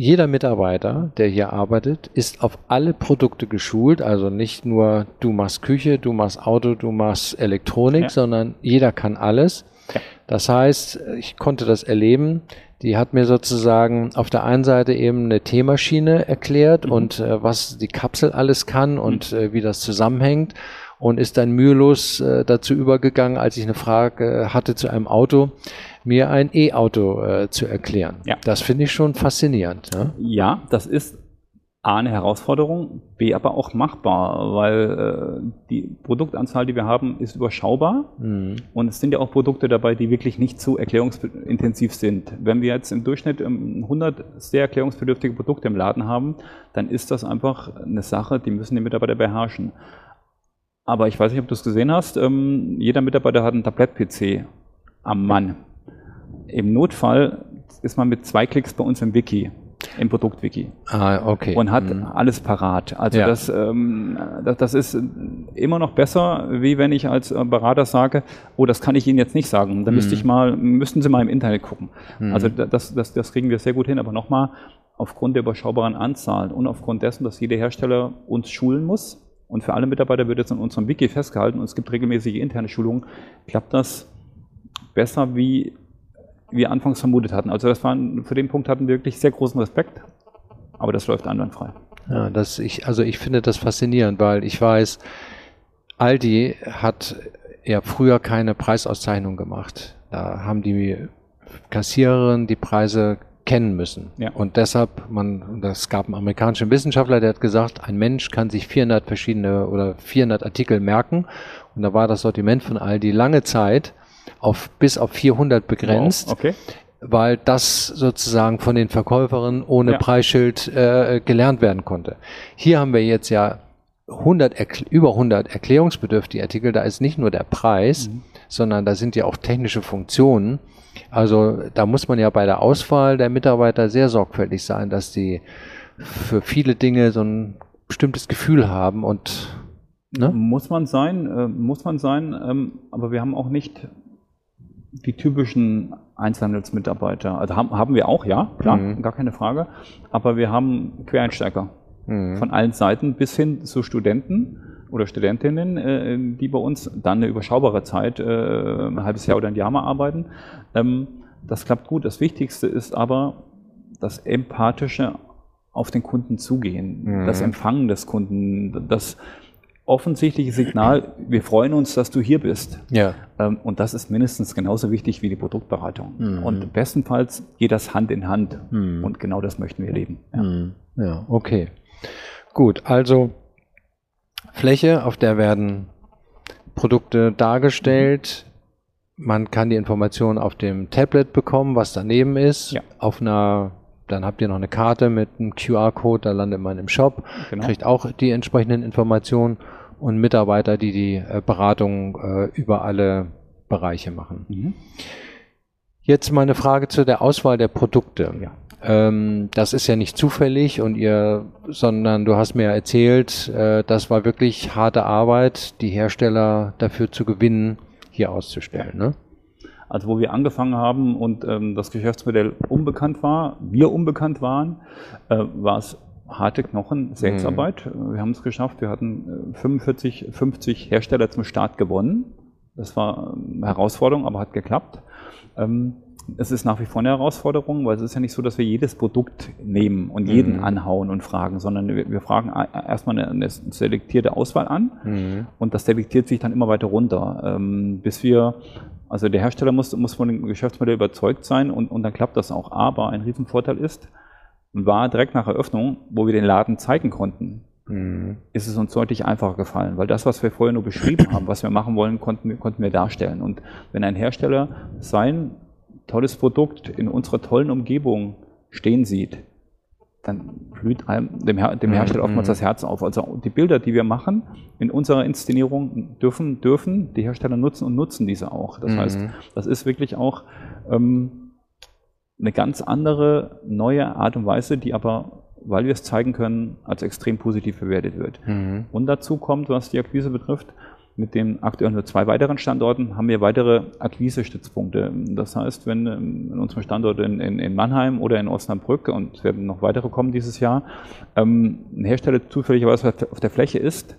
jeder Mitarbeiter, der hier arbeitet, ist auf alle Produkte geschult. Also nicht nur du machst Küche, du machst Auto, du machst Elektronik, Ja. sondern jeder kann alles. Ja. Das heißt, ich konnte das erleben. Die hat mir sozusagen auf der einen Seite eben eine Teemaschine erklärt Mhm. und äh, was die Kapsel alles kann und äh, wie das zusammenhängt und ist dann mühelos äh, dazu übergegangen, als ich eine Frage äh, hatte zu einem Auto, mir ein E-Auto äh, zu erklären. Ja. Das finde ich schon faszinierend. Ja? Ja, das ist A, eine Herausforderung, B, aber auch machbar, weil äh, die Produktanzahl, die wir haben, ist überschaubar. Mhm. Und es sind ja auch Produkte dabei, die wirklich nicht so erklärungsintensiv sind. Wenn wir jetzt im Durchschnitt ähm, 100 sehr erklärungsbedürftige Produkte im Laden haben, dann ist das einfach eine Sache, die müssen die Mitarbeiter beherrschen. Aber ich weiß nicht, ob du es gesehen hast, ähm, jeder Mitarbeiter hat einen Tablett-PC am Mann. Im Notfall ist man mit zwei Klicks bei uns im Wiki, im Produktwiki Ah, okay. und hat Mhm. alles parat. Also Ja. das, ähm, das, das ist immer noch besser, wie wenn ich als äh, Berater sage, oh, das kann ich Ihnen jetzt nicht sagen. Da müsste ich mal, müssten Sie mal im Internet gucken. Mhm. Also da- das, das, das kriegen wir sehr gut hin. Aber nochmal, aufgrund der überschaubaren Anzahl und aufgrund dessen, dass jeder Hersteller uns schulen muss, und für alle Mitarbeiter wird jetzt in unserem Wiki festgehalten und es gibt regelmäßige interne Schulungen, klappt das besser, wie wir anfangs vermutet hatten. Also das war, für den Punkt hatten wir wirklich sehr großen Respekt, aber das läuft einwandfrei. Ja, das ich, also ich finde das faszinierend, weil ich weiß, Aldi hat ja früher keine Preisauszeichnung gemacht. Da haben die Kassiererinnen die Preise kennen müssen. Ja. Und deshalb, man, das gab einen amerikanischen Wissenschaftler, der hat gesagt, ein Mensch kann sich 400 verschiedene oder 400 Artikel merken. Und da war das Sortiment von Aldi lange Zeit auf, bis auf 400 begrenzt Wow, okay. weil das sozusagen von den Verkäuferinnen ohne Ja. Preisschild äh, gelernt werden konnte. Hier haben wir jetzt ja 100 Erkl- über 100 erklärungsbedürftige Artikel. Da ist nicht nur der Preis, Mhm. Sondern da sind ja auch technische Funktionen. Also da muss man ja bei der Auswahl der Mitarbeiter sehr sorgfältig sein, dass die für viele Dinge so ein bestimmtes Gefühl haben und ne? Muss man sein, äh, muss man sein, ähm, aber wir haben auch nicht die typischen Einzelhandelsmitarbeiter. Also haben, haben wir auch, ja, klar, Mhm. gar keine Frage. Aber wir haben Quereinsteiger Mhm. von allen Seiten bis hin zu Studenten oder Studentinnen, äh, die bei uns dann eine überschaubare Zeit, äh, ein halbes Jahr oder ein Jahr mal arbeiten. Ähm, das klappt gut. Das Wichtigste ist aber das empathische auf den Kunden zugehen, Mhm. das Empfangen des Kunden, das offensichtliche Signal, wir freuen uns, dass du hier bist. ja. Ähm, Und das ist mindestens genauso wichtig wie die Produktberatung. Mhm. Und bestenfalls geht das Hand in Hand. Mhm. Und genau das möchten wir leben. Ja. Hm, Ja, okay. Gut, also Fläche, auf der werden Produkte dargestellt. Man kann die Informationen auf dem Tablet bekommen, was daneben ist. Ja. Auf einer, dann habt ihr noch eine Karte mit einem QR-Code, da landet man im Shop, Genau. kriegt auch die entsprechenden Informationen und Mitarbeiter, die die äh, Beratung äh, über alle Bereiche machen. Mhm. Jetzt mal eine Frage zu der Auswahl der Produkte. Ja. Ähm, das ist ja nicht zufällig und ihr, sondern du hast mir erzählt, äh, das war wirklich harte Arbeit, die Hersteller dafür zu gewinnen, hier auszustellen. Ne? Also wo wir angefangen haben und ähm, das Geschäftsmodell unbekannt war, wir unbekannt waren, äh, war es harte Knochen, Selbstarbeit. Mhm. Wir haben es geschafft. Wir hatten äh, 45, 50 Hersteller zum Start gewonnen. Das war ähm, eine Herausforderung, aber hat geklappt. Ähm, es ist nach wie vor eine Herausforderung, weil es ist ja nicht so, dass wir jedes Produkt nehmen und jeden Mhm. anhauen und fragen, sondern wir, fragen erstmal eine, eine selektierte Auswahl an Mhm. und das selektiert sich dann immer weiter runter, ähm, bis wir, also der Hersteller muss, muss von dem Geschäftsmodell überzeugt sein und, und dann klappt das auch. Aber ein Riesenvorteil ist, war direkt nach Eröffnung, wo wir den Laden zeigen konnten, Mhm. ist es uns deutlich einfacher gefallen, weil das, was wir vorher nur beschrieben haben, was wir machen wollen, konnten, wir- konnten wir darstellen. Und wenn ein Hersteller sein tolles Produkt in unserer tollen Umgebung stehen sieht, dann blüht einem, dem, Her dem Hersteller oftmals das Herz auf. Also die Bilder, die wir machen in unserer Inszenierung, dürfen, dürfen die Hersteller nutzen und nutzen diese auch. Das Mhm. heißt, das ist wirklich auch ähm, eine ganz andere, neue Art und Weise, die aber, weil wir es zeigen können, als extrem positiv bewertet wird. Mhm. Und dazu kommt, was die Akquise betrifft, mit den aktuell nur zwei weiteren Standorten haben wir weitere Akquise-Stützpunkte. Das heißt, wenn ähm, in unserem Standort in, in, in, Mannheim oder in Osnabrück, und es werden noch weitere kommen dieses Jahr, ähm, ein Hersteller zufälligerweise auf der Fläche ist,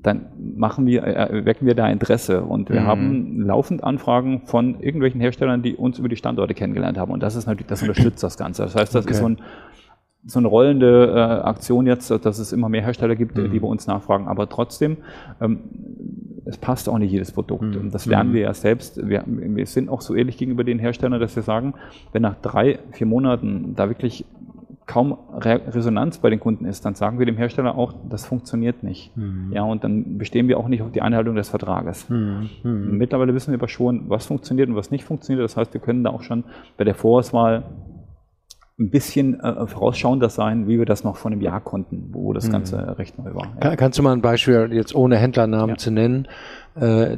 dann machen wir, äh, wecken wir da Interesse. Und wir mhm. haben laufend Anfragen von irgendwelchen Herstellern, die uns über die Standorte kennengelernt haben. Und das ist natürlich, das unterstützt das Ganze. Das heißt, das okay. ist so, ein, so, eine rollende äh, Aktion jetzt, dass es immer mehr Hersteller gibt, mhm. die bei uns nachfragen. Aber trotzdem, ähm, es passt auch nicht jedes Produkt. Mhm. Und das lernen wir ja selbst. Wir, wir sind auch so ehrlich gegenüber den Herstellern, dass wir sagen, wenn nach drei, vier Monaten da wirklich kaum Re Resonanz bei den Kunden ist, dann sagen wir dem Hersteller auch, das funktioniert nicht. Mhm. Ja, und dann bestehen wir auch nicht auf die Einhaltung des Vertrages. Mhm. Mhm. Mittlerweile wissen wir aber schon, was funktioniert und was nicht funktioniert. Das heißt, wir können da auch schon bei der Vorauswahl ein bisschen äh, vorausschauender sein, wie wir das noch vor einem Jahr konnten, wo das mhm. Ganze recht neu war. Ja. Kannst du mal ein Beispiel jetzt ohne Händlernamen ja. zu nennen, äh,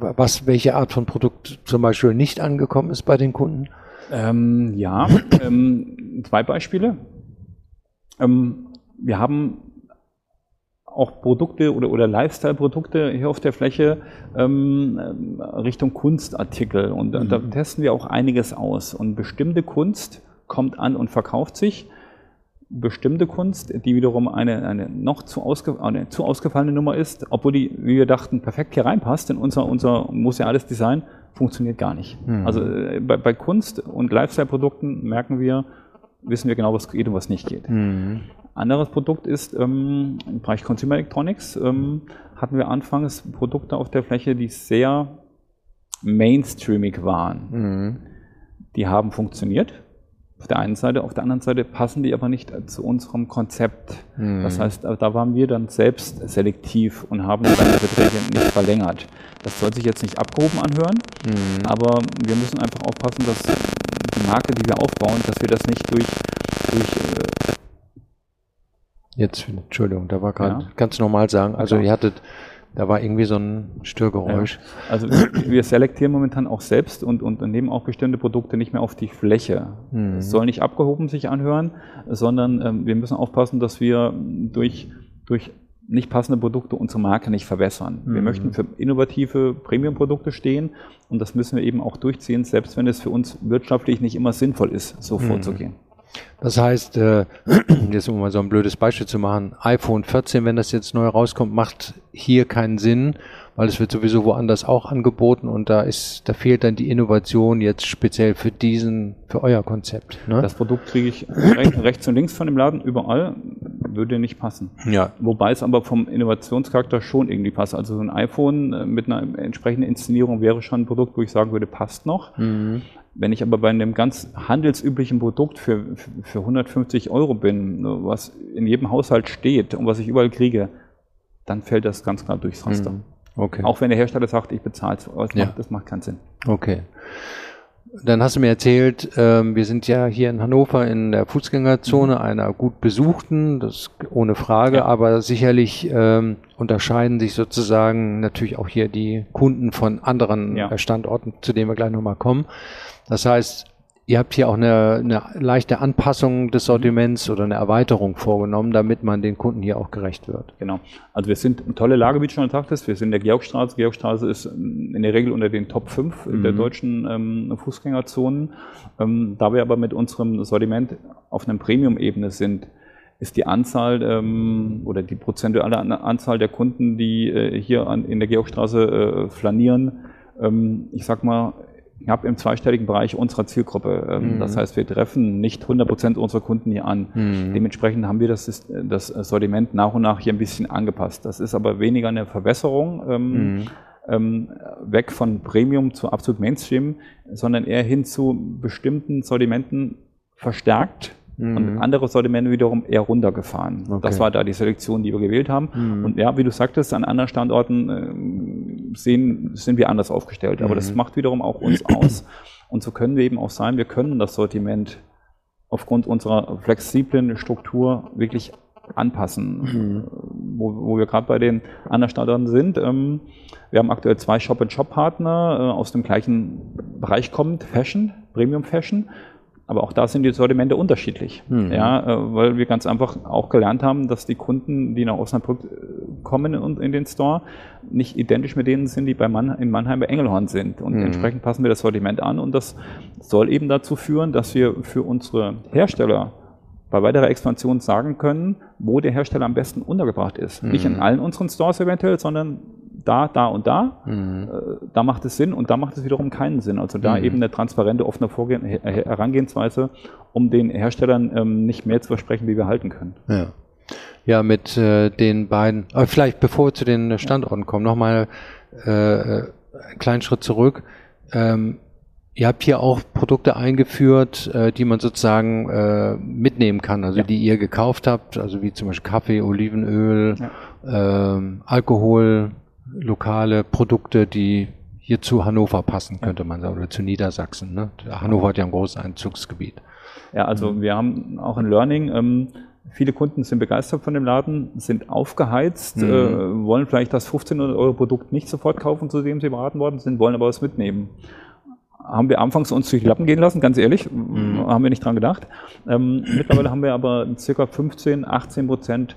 was welche Art von Produkt zum Beispiel nicht angekommen ist bei den Kunden? Ähm, ja, *clears throat* ähm, zwei Beispiele. Ähm, wir haben auch Produkte oder, oder Lifestyle-Produkte hier auf der Fläche ähm, Richtung Kunstartikel. Und mhm. da testen wir auch einiges aus. Und bestimmte Kunst kommt an und verkauft sich. Bestimmte Kunst, die wiederum eine, eine noch zu, ausge, eine zu ausgefallene Nummer ist, obwohl die, wie wir dachten, perfekt hier reinpasst in unser, unser museales Design, funktioniert gar nicht. Mhm. Also äh, bei, bei, Kunst und Lifestyle-Produkten merken wir, wissen wir genau, was geht und was nicht geht. Mhm. Anderes Produkt ist ähm, im Bereich Consumer Electronics ähm, hatten wir anfangs Produkte auf der Fläche, die sehr mainstreamig waren. Mhm. Die haben funktioniert auf der einen Seite, auf der anderen Seite passen die aber nicht zu unserem Konzept. Mhm. Das heißt, da waren wir dann selbst selektiv und haben dann die Verträge nicht verlängert. Das soll sich jetzt nicht abgehoben anhören, mhm. aber wir müssen einfach aufpassen, dass die Marke, die wir aufbauen, dass wir das nicht durch, durch äh Jetzt, Entschuldigung, da war gerade, ja. kannst du nochmal sagen, also ja. ihr hattet da war irgendwie so ein Störgeräusch. Ja. Also wir selektieren momentan auch selbst und, und nehmen auch bestimmte Produkte nicht mehr auf die Fläche. Mhm. Es soll nicht abgehoben sich anhören, sondern ähm, wir müssen aufpassen, dass wir durch, durch nicht passende Produkte unsere Marke nicht verwässern. Mhm. Wir möchten für innovative Premium-Produkte stehen und das müssen wir eben auch durchziehen, selbst wenn es für uns wirtschaftlich nicht immer sinnvoll ist, so mhm. vorzugehen. Das heißt, äh, *clears throat* jetzt um mal so ein blödes Beispiel zu machen, iPhone 14, wenn das jetzt neu rauskommt, macht hier keinen Sinn, weil es wird sowieso woanders auch angeboten und da ist, da fehlt dann die Innovation jetzt speziell für diesen, für euer Konzept. Ne? Das Produkt kriege ich rechts und links von dem Laden, überall, würde nicht passen. Ja. Wobei es aber vom Innovationscharakter schon irgendwie passt. Also so ein iPhone äh, mit einer entsprechenden Inszenierung wäre schon ein Produkt, wo ich sagen würde, passt noch. Mhm. Wenn ich aber bei einem ganz handelsüblichen Produkt für, für 150 Euro bin, was in jedem Haushalt steht und was ich überall kriege, dann fällt das ganz klar durchs Raster. Mhm. Okay. Auch wenn der Hersteller sagt, ich bezahle es, das, ja. das macht keinen Sinn. Okay. Dann hast du mir erzählt, ähm, wir sind ja hier in Hannover in der Fußgängerzone mhm. einer gut besuchten, das ohne Frage, ja. aber sicherlich ähm, unterscheiden sich sozusagen natürlich auch hier die Kunden von anderen ja. Standorten, zu denen wir gleich nochmal kommen. Das heißt, ihr habt hier auch eine, eine leichte Anpassung des Sortiments oder eine Erweiterung vorgenommen, damit man den Kunden hier auch gerecht wird. Genau. Also wir sind eine tolle Lage, wie du schon gesagt hast. Wir sind in der Georgstraße. Georgstraße ist in der Regel unter den Top 5 mhm. der deutschen ähm, Fußgängerzonen. Ähm, da wir aber mit unserem Sortiment auf einer Premium-Ebene sind, ist die Anzahl ähm, oder die prozentuale Anzahl der Kunden, die äh, hier an, in der Georgstraße äh, flanieren, ähm, ich sag mal, knapp im zweistelligen Bereich unserer Zielgruppe. Ähm, mhm. Das heißt, wir treffen nicht 100 Prozent unserer Kunden hier an. Mhm. Dementsprechend haben wir das, das Sortiment nach und nach hier ein bisschen angepasst. Das ist aber weniger eine Verwässerung. Ähm, mhm. Ähm, weg von Premium zu absolut Mainstream, sondern eher hin zu bestimmten Sortimenten verstärkt Mhm. Und andere Sortimente wiederum eher runtergefahren. Okay. Das war da die Selektion, die wir gewählt haben. Mhm. Und ja, wie du sagtest, an anderen Standorten äh, sehen, sind wir anders aufgestellt. Aber das mhm. macht wiederum auch uns aus. Und so können wir eben auch sein, wir können das Sortiment aufgrund unserer flexiblen Struktur wirklich anpassen, mhm. wo, wo, wir gerade bei den anderen Standorten sind. Ähm, wir haben aktuell zwei Shop-and-Shop-Partner äh, aus dem gleichen Bereich kommend, Fashion, Premium Fashion. Aber auch da sind die Sortimente unterschiedlich. Mhm. Ja, äh, weil wir ganz einfach auch gelernt haben, dass die Kunden, die nach Osnabrück äh, kommen und in den Store, nicht identisch mit denen sind, die bei Mann, in Mannheim bei Engelhorn sind. Und Mhm. entsprechend passen wir das Sortiment an. Und das soll eben dazu führen, dass wir für unsere Hersteller bei weiterer Expansion sagen können, wo der Hersteller am besten untergebracht ist. Nicht in allen unseren Stores eventuell, sondern da, da und da. Mhm. Äh, Da macht es Sinn und da macht es wiederum keinen Sinn. Also da eben eine transparente, offene Vorgehen, Her- Herangehensweise, um den Herstellern ähm, nicht mehr zu versprechen, wie wir halten können. Ja. Ja, mit äh, den beiden, aber vielleicht bevor wir zu den Standorten kommen, nochmal äh, äh, einen kleinen Schritt zurück. Ähm, ihr habt hier auch Produkte eingeführt, äh, die man sozusagen äh, mitnehmen kann, also Ja. die ihr gekauft habt, also wie zum Beispiel Kaffee, Olivenöl, ähm, Alkohol, lokale Produkte, die hier zu Hannover passen, könnte man sagen, oder zu Niedersachsen. Ne? Hannover hat ja ein großes Einzugsgebiet. Ja, also wir haben auch ein Learning. Ähm, viele Kunden sind begeistert von dem Laden, sind aufgeheizt, Mhm. äh, wollen vielleicht das 1500 Euro Produkt nicht sofort kaufen, zu dem sie beraten worden sind, wollen aber was mitnehmen. Haben wir anfangs uns durch die Lappen gehen lassen, ganz ehrlich, Mhm. haben wir nicht dran gedacht. Ähm, mittlerweile haben wir aber circa 15, 18 Prozent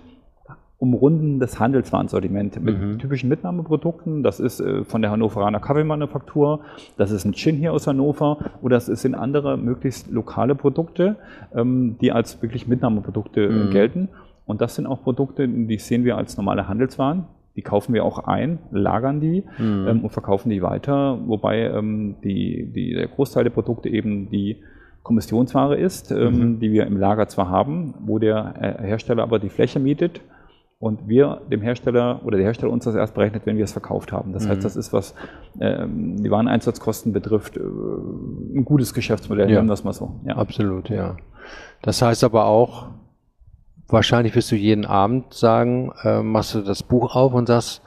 umrundendes Handelswarensortiment mit Mhm. typischen Mitnahmeprodukten. Das ist äh, von der Hannoveraner Kaffeemanufaktur, das ist ein Gin hier aus Hannover oder das sind andere möglichst lokale Produkte, ähm, die als wirklich Mitnahmeprodukte äh, Mhm. gelten. Und das sind auch Produkte, die sehen wir als normale Handelswaren. Die kaufen wir auch ein, lagern die Mhm. ähm, und verkaufen die weiter, wobei ähm, die, die, der Großteil der Produkte eben die Kommissionsware ist, ähm, die wir im Lager zwar haben, wo der äh, Hersteller aber die Fläche mietet und wir dem Hersteller oder der Hersteller uns das erst berechnet, wenn wir es verkauft haben. Das heißt, das ist was ähm, die Wareneinsatzkosten betrifft, äh, ein gutes Geschäftsmodell, Ja. nennen wir es mal so. Ja. Absolut, ja. Das heißt aber auch, wahrscheinlich wirst du jeden Abend sagen, äh, machst du das Buch auf und sagst,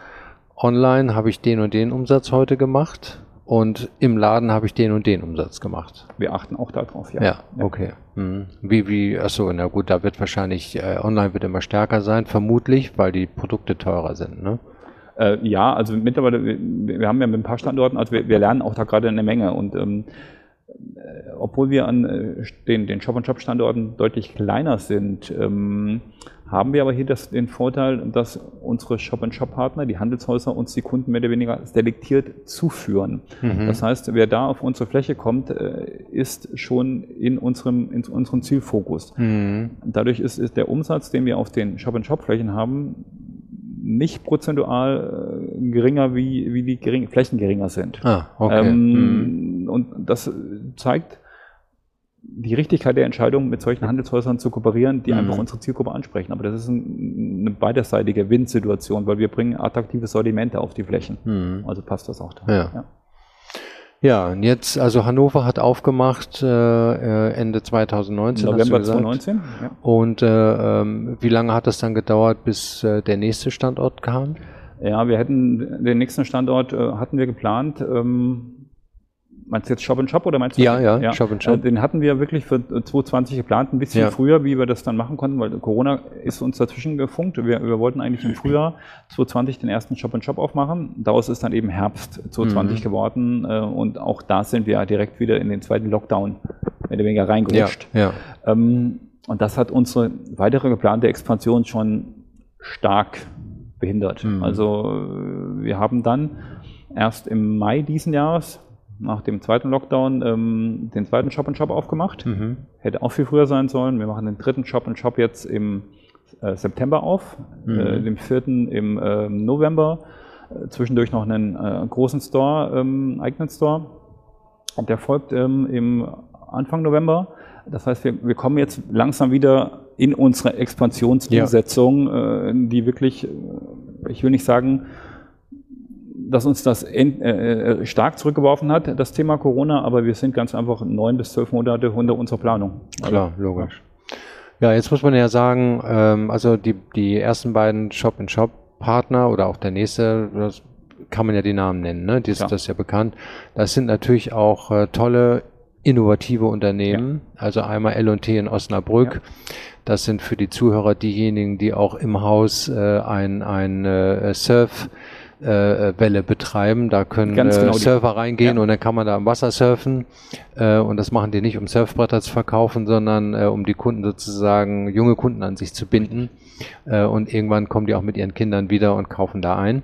online habe ich den und den Umsatz heute gemacht und im Laden habe ich den und den Umsatz gemacht. Wir achten auch darauf, ja. Ja, okay. Mhm. Wie, wie, achso, na gut, da wird wahrscheinlich, äh, online wird immer stärker sein, vermutlich, weil die Produkte teurer sind, ne? Äh, ja, also mittlerweile, wir, wir haben ja mit ein paar Standorten, also wir, wir lernen auch da gerade eine Menge und ähm, äh, obwohl wir an äh, den, den Shop-and-Shop-Standorten deutlich kleiner sind, ähm, haben wir aber hier das, den Vorteil, dass unsere Shop-and-Shop-Partner, die Handelshäuser, uns die Kunden mehr oder weniger selektiert zuführen. Mhm. Das heißt, wer da auf unsere Fläche kommt, äh, ist schon in unserem, in unserem Zielfokus. Mhm. Dadurch ist, ist der Umsatz, den wir auf den Shop-and-Shop-Flächen haben, nicht prozentual äh, geringer, wie, wie die gering, Flächen geringer sind. Ah, okay. Mhm. Ähm, Und das zeigt die Richtigkeit der Entscheidung, mit solchen Handelshäusern zu kooperieren, die Mhm. einfach unsere Zielgruppe ansprechen. Aber das ist ein, eine beiderseitige Win-Situation, weil wir bringen attraktive Sortimente auf die Flächen. Mhm. Also passt das auch da. Ja. Ja, und jetzt, also Hannover hat aufgemacht äh, äh, Ende 2019. hast du November gesagt. 2019. Ja. Und äh, ähm, wie lange hat das dann gedauert, bis äh, der nächste Standort kam? Ja, wir hätten den nächsten Standort äh, hatten wir geplant. Ähm, meinst du jetzt Shop and Shop oder meinst du? Ja, ja, Shop and Shop. Äh, den hatten wir wirklich für 2020 geplant, ein bisschen Ja. früher, wie wir das dann machen konnten, weil Corona ist uns dazwischen gefunkt. Wir, wir wollten eigentlich im Frühjahr 2020 den ersten Shop and Shop aufmachen. Daraus ist dann eben Herbst 2020 Mhm. geworden äh, und auch da sind wir direkt wieder in den zweiten Lockdown mehr oder weniger reingerutscht. ja. Ähm, und das hat unsere weitere geplante Expansion schon stark behindert. Mhm. Also äh, wir haben dann erst im Mai diesen Jahres, nach dem zweiten Lockdown, ähm, den zweiten Shop and Shop aufgemacht. Mhm. Hätte auch viel früher sein sollen. Wir machen den dritten Shop and Shop jetzt im äh, September auf, Mhm. äh, den vierten im äh, November. Zwischendurch noch einen äh, großen Store, ähm, eigenen Store. Und der folgt ähm, im Anfang November. Das heißt, wir, wir kommen jetzt langsam wieder in unsere Expansionsumsetzung, äh, die wirklich, äh, ich will nicht sagen, dass uns das end, äh, stark zurückgeworfen hat, das Thema Corona, aber wir sind ganz einfach neun bis zwölf Monate unter unserer Planung. Klar, logisch. Ja, jetzt muss man ja sagen, ähm, also die, die ersten beiden Shop-in-Shop-Partner oder auch der nächste, das kann man ja die Namen nennen, ne? Das, Ja. das ist ja bekannt. Das sind natürlich auch äh, tolle, innovative Unternehmen. Also einmal L&T in Osnabrück. Ja. Das sind für die Zuhörer diejenigen, die auch im Haus äh, ein, ein äh, Surf äh, Welle betreiben. Da können Ganz äh, genau Surfer reingehen Ja. und dann kann man da am Wasser surfen. Äh, und das machen die nicht, um Surfbretter zu verkaufen, sondern äh, um die Kunden sozusagen, junge Kunden an sich zu binden. Äh, und irgendwann kommen die auch mit ihren Kindern wieder und kaufen da ein.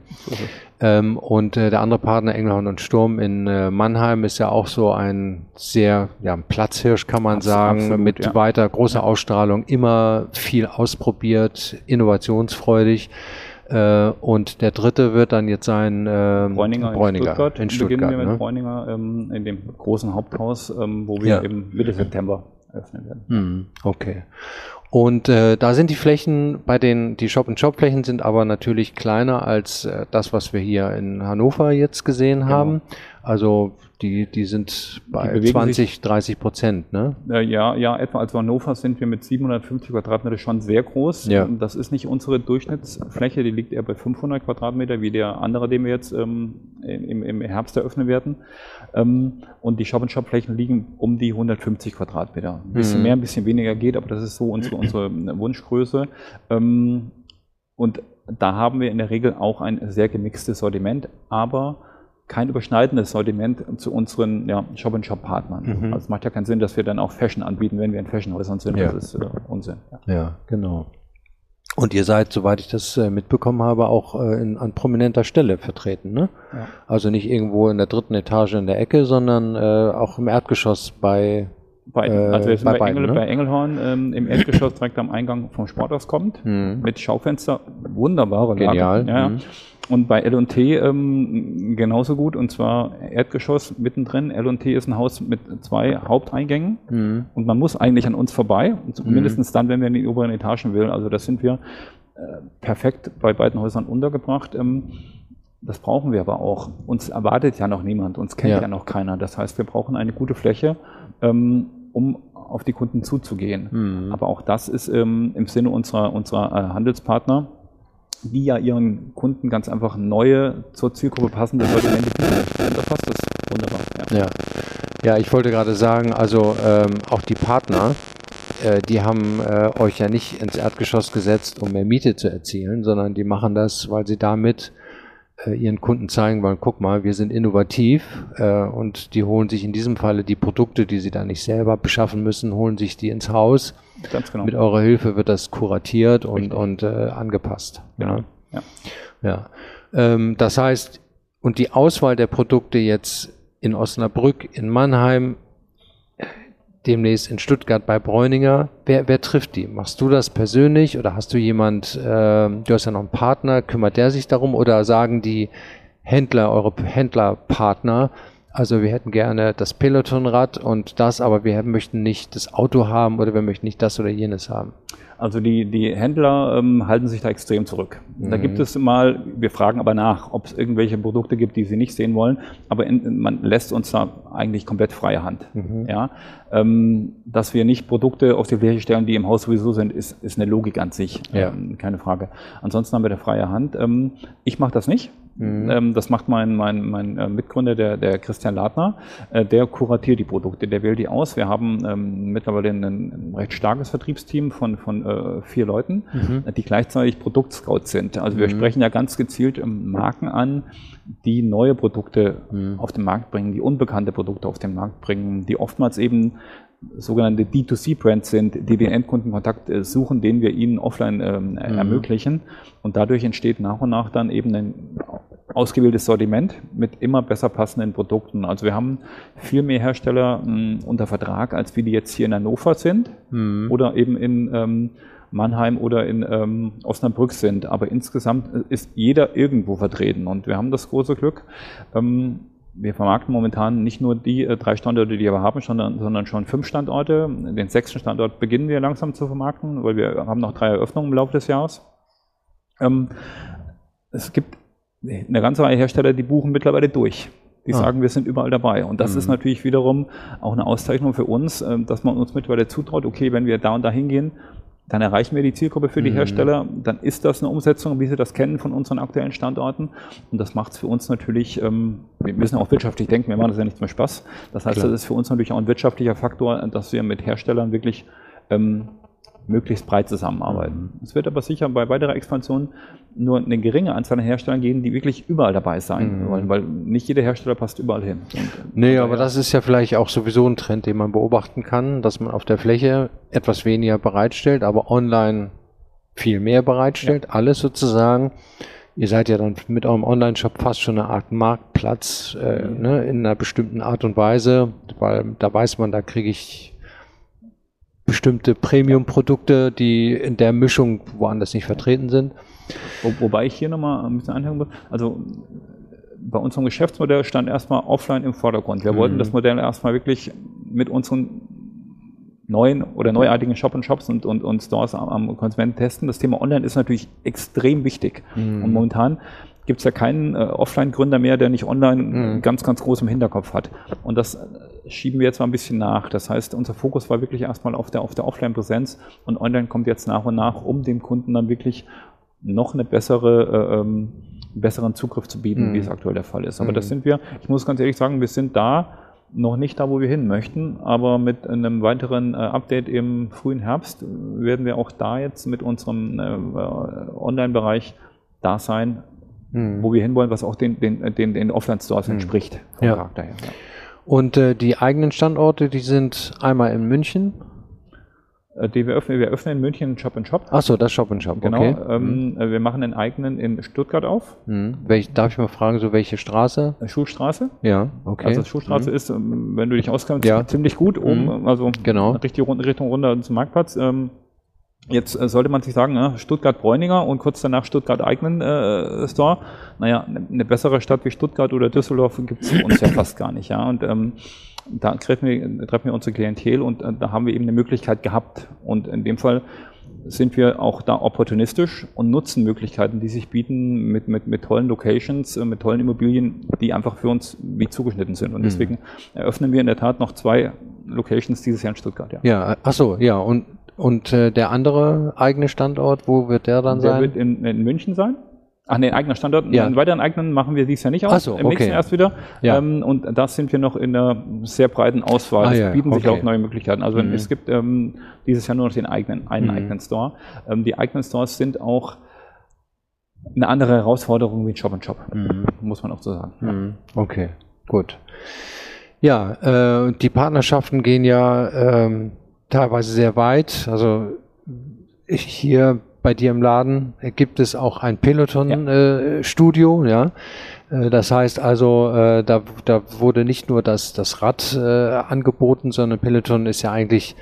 Ähm, und äh, der andere Partner, Engelhorn und Sturm in äh, Mannheim, ist ja auch so ein sehr, ja, ein Platzhirsch, kann man Abs- sagen, absolut, mit ja. weiter großer Ausstrahlung, immer viel ausprobiert, innovationsfreudig. Äh, und der dritte wird dann jetzt sein äh, Bräuninger, Bräuninger in Stuttgart. in Beginnen Stuttgart wir mit ne? Bräuninger ähm, in dem großen Haupthaus, ähm, wo wir Ja. eben Mitte September öffnen werden. Hm, okay. Und äh, da sind die Flächen bei den, die Shop-and-Shop-Flächen sind aber natürlich kleiner als äh, das, was wir hier in Hannover jetzt gesehen haben. Also die, die sind bei bewegen 20, 30 Prozent, ne? Äh, ja, ja, etwa als Hannover sind wir mit 750 Quadratmeter schon sehr groß. Ja. Das ist nicht unsere Durchschnittsfläche, die liegt eher bei 500 Quadratmeter, wie der andere, den wir jetzt ähm, im, im Herbst eröffnen werden. Ähm, und die Shop-and-Shop-Flächen liegen um die 150 Quadratmeter. Ein bisschen Mhm. mehr, ein bisschen weniger geht, aber das ist so unsere, unsere *clears throat* Wunschgröße. Ähm, und da haben wir in der Regel auch ein sehr gemixtes Sortiment, aber kein überschneidendes Sortiment zu unseren ja, Shop-and-Shop-Partnern. Mhm. Also es macht ja keinen Sinn, dass wir dann auch Fashion anbieten, wenn wir in Fashionhäusern sind. Ja. Das ist äh, Unsinn. Ja. Ja, genau. Und ihr seid, soweit ich das äh, mitbekommen habe, auch äh, in, an prominenter Stelle vertreten, ne? Also nicht irgendwo in der dritten Etage in der Ecke, sondern äh, auch im Erdgeschoss bei Bei, Äh, also wir sind bei bei, beiden, Engel, ne? bei Engelhorn ähm, im Erdgeschoss direkt am Eingang vom Sporthaus kommt. Mhm. Mit Schaufenster, wunderbare Lage. Genial. Ja. Mhm. Und bei L&T ähm, genauso gut, und zwar Erdgeschoss mittendrin. L&T ist ein Haus mit zwei Haupteingängen. Mhm. Und man muss eigentlich an uns vorbei, und Mhm. mindestens dann, wenn wir in die oberen Etagen will. Also das sind wir äh, perfekt bei beiden Häusern untergebracht. Ähm, das brauchen wir aber auch. Uns erwartet ja noch niemand, uns kennt Ja. ja, noch keiner. Das heißt, wir brauchen eine gute Fläche, um auf die Kunden zuzugehen. Mhm. Aber auch das ist ähm, im Sinne unserer, unserer äh, Handelspartner, die ja ihren Kunden ganz einfach neue, zur Zielgruppe passende Sortimente bieten da passt das wunderbar. Ja. Ja. ja, ich wollte gerade sagen, also ähm, auch die Partner, äh, die haben äh, euch ja nicht ins Erdgeschoss gesetzt, um mehr Miete zu erzielen, sondern die machen das, weil sie damit ihren Kunden zeigen wollen, guck mal, wir sind innovativ äh, und die holen sich in diesem Falle die Produkte, die sie da nicht selber beschaffen müssen, holen sich die ins Haus. Ganz genau. Mit eurer Hilfe wird das kuratiert und, Richtig. und äh, angepasst. Genau. Ja. Ja. Ja. Ähm, das heißt, und die Auswahl der Produkte jetzt in Osnabrück, in Mannheim, demnächst in Stuttgart bei Bräuninger, wer, wer trifft die? Machst du das persönlich oder hast du jemand, äh, du hast ja noch einen Partner, kümmert der sich darum oder sagen die Händler, eure Händlerpartner, also wir hätten gerne das Pelotonrad und das, aber wir möchten nicht das Auto haben oder wir möchten nicht das oder jenes haben. Also die, die Händler ähm, halten sich da extrem zurück. Da Mhm. gibt es mal, wir fragen aber nach, ob es irgendwelche Produkte gibt, die sie nicht sehen wollen, aber in, man lässt uns da eigentlich komplett freie Hand. Mhm. Ja? Ähm, dass wir nicht Produkte auf die Fläche stellen, die im Haus sowieso sind, ist, ist eine Logik an sich, Ja. ähm, keine Frage. Ansonsten haben wir da freie Hand. Ähm, ich mache das nicht. Mhm. Ähm, das macht mein, mein, mein äh, Mitgründer, der, der Christian Ladner. Äh, der kuratiert die Produkte, der wählt die aus. Wir haben ähm, mittlerweile ein, ein recht starkes Vertriebsteam von, von äh, vier Leuten, Mhm. die gleichzeitig Produktscouts sind. Also wir Mhm. sprechen ja ganz gezielt ähm, Marken an, die neue Produkte Mhm. auf den Markt bringen, die unbekannte Produkte auf den Markt bringen, die oftmals eben sogenannte D2C-Brands sind, die den Endkundenkontakt äh, suchen, den wir ihnen offline ähm, äh, Mhm. ermöglichen. Und dadurch entsteht nach und nach dann eben ein ausgewähltes Sortiment mit immer besser passenden Produkten. Also wir haben viel mehr Hersteller mh, unter Vertrag, als wie die jetzt hier in Hannover sind Mhm. oder eben in ähm, Mannheim oder in ähm, Osnabrück sind. Aber insgesamt ist jeder irgendwo vertreten und wir haben das große Glück. Ähm, wir vermarkten momentan nicht nur die äh, drei Standorte, die wir haben, sondern, sondern schon fünf Standorte. Den sechsten Standort beginnen wir langsam zu vermarkten, weil wir haben noch drei Eröffnungen im Laufe des Jahres. Ähm, es gibt eine ganze Reihe Hersteller, die buchen mittlerweile durch. Die Ah. sagen, wir sind überall dabei. Und das Mhm. ist natürlich wiederum auch eine Auszeichnung für uns, äh, dass man uns mittlerweile zutraut, okay, wenn wir da und da hingehen, dann erreichen wir die Zielgruppe für die Mhm. Hersteller, dann ist das eine Umsetzung, wie sie das kennen von unseren aktuellen Standorten. Und das macht es für uns natürlich, ähm, wir müssen auch wirtschaftlich denken, wir machen das ja nicht zum Spaß. Das heißt, Klar. das ist für uns natürlich auch ein wirtschaftlicher Faktor, dass wir mit Herstellern wirklich ähm, möglichst breit zusammenarbeiten. Es wird aber sicher bei weiterer Expansion nur eine geringe Anzahl an Herstellern geben, die wirklich überall dabei sein wollen, weil nicht jeder Hersteller passt überall hin. Und Nee, aber das ist ja vielleicht auch sowieso ein Trend, den man beobachten kann, dass man auf der Fläche etwas weniger bereitstellt, aber online viel mehr bereitstellt. Alles sozusagen. Ihr seid ja dann mit eurem Online-Shop fast schon eine Art Marktplatz äh, ne, in einer bestimmten Art und Weise, weil da weiß man, da kriege ich bestimmte Premium-Produkte, die in der Mischung woanders nicht vertreten sind. Wo, wobei ich hier nochmal ein bisschen anhängen muss. Also bei unserem Geschäftsmodell stand erstmal offline im Vordergrund. Wir wollten das Modell erstmal wirklich mit unseren neuen oder neuartigen Shop-and-Shops und, und, und Stores am, am Konsumenten testen. Das Thema Online ist natürlich extrem wichtig. Und momentan gibt es ja keinen äh, Offline-Gründer mehr, der nicht online ganz, ganz groß im Hinterkopf hat. Und das äh, schieben wir jetzt mal ein bisschen nach. Das heißt, unser Fokus war wirklich erstmal auf der, auf der Offline-Präsenz und Online kommt jetzt nach und nach, um dem Kunden dann wirklich noch eine bessere, äh, ähm, besseren Zugriff zu bieten, wie es aktuell der Fall ist. Aber das sind wir, ich muss ganz ehrlich sagen, wir sind da noch nicht da, wo wir hin möchten, aber mit einem weiteren äh, Update im frühen Herbst werden wir auch da jetzt mit unserem äh, äh, Online-Bereich da sein, wo wir hinwollen, was auch den, den, den, den Offline-Stores entspricht vom Ja. Charakter her. Ja. Und äh, die eigenen Standorte, die sind einmal in München. Äh, Die wir öffnen, wir öffnen in München Shop in Shop. Achso, das Shop in Shop, Genau. okay. Ähm, äh, Wir machen einen eigenen in Stuttgart auf, Hm. Welch, darf ich mal fragen, so welche Straße? äh, Schulstraße. Ja, okay. Also Schulstraße ist, ähm, wenn du dich auskennst, Ja. ziemlich gut oben, also Genau. richtig rund, Richtung runter zum Marktplatz. Ähm, Jetzt äh, sollte man sich sagen, ne, Stuttgart-Bräuninger und kurz danach Stuttgart-eigenen äh, Store. Naja, eine ne bessere Stadt wie Stuttgart oder Düsseldorf gibt es uns ja *coughs* fast gar nicht. Ja? Und ähm, da treffen wir, treffen wir unsere Klientel und äh, da haben wir eben eine Möglichkeit gehabt. Und in dem Fall sind wir auch da opportunistisch und nutzen Möglichkeiten, die sich bieten mit, mit, mit tollen Locations, äh, mit tollen Immobilien, die einfach für uns wie zugeschnitten sind. Und deswegen eröffnen wir in der Tat noch zwei Locations dieses Jahr in Stuttgart. Ja. ja, achso, ja. Und, und äh, der andere eigene Standort, wo wird der dann Der sein? wird in, in München sein. Ach nee, eigener Standort. Ja. Einen weiteren eigenen machen wir dieses Jahr nicht aus. Ach so, Im nächsten okay. erst wieder. Ja. Ähm, und das sind wir noch in einer sehr breiten Auswahl. Ah, es ja, bieten sich okay. Mhm. auch neue Möglichkeiten. Also es gibt ähm, dieses Jahr nur noch den eigenen, einen eigenen Store. Ähm, die eigenen Stores sind auch eine andere Herausforderung wie ein Shop and Shop. Muss man auch so sagen. Ja. Hm, Okay, gut. Ja, äh, die Partnerschaften gehen ja ähm, teilweise sehr weit. Also ich, hier bei dir im Laden gibt es auch ein Peloton-Studio, ja. Äh, Das heißt also, äh, da, da wurde nicht nur das, das Rad äh, angeboten, sondern Peloton ist ja eigentlich,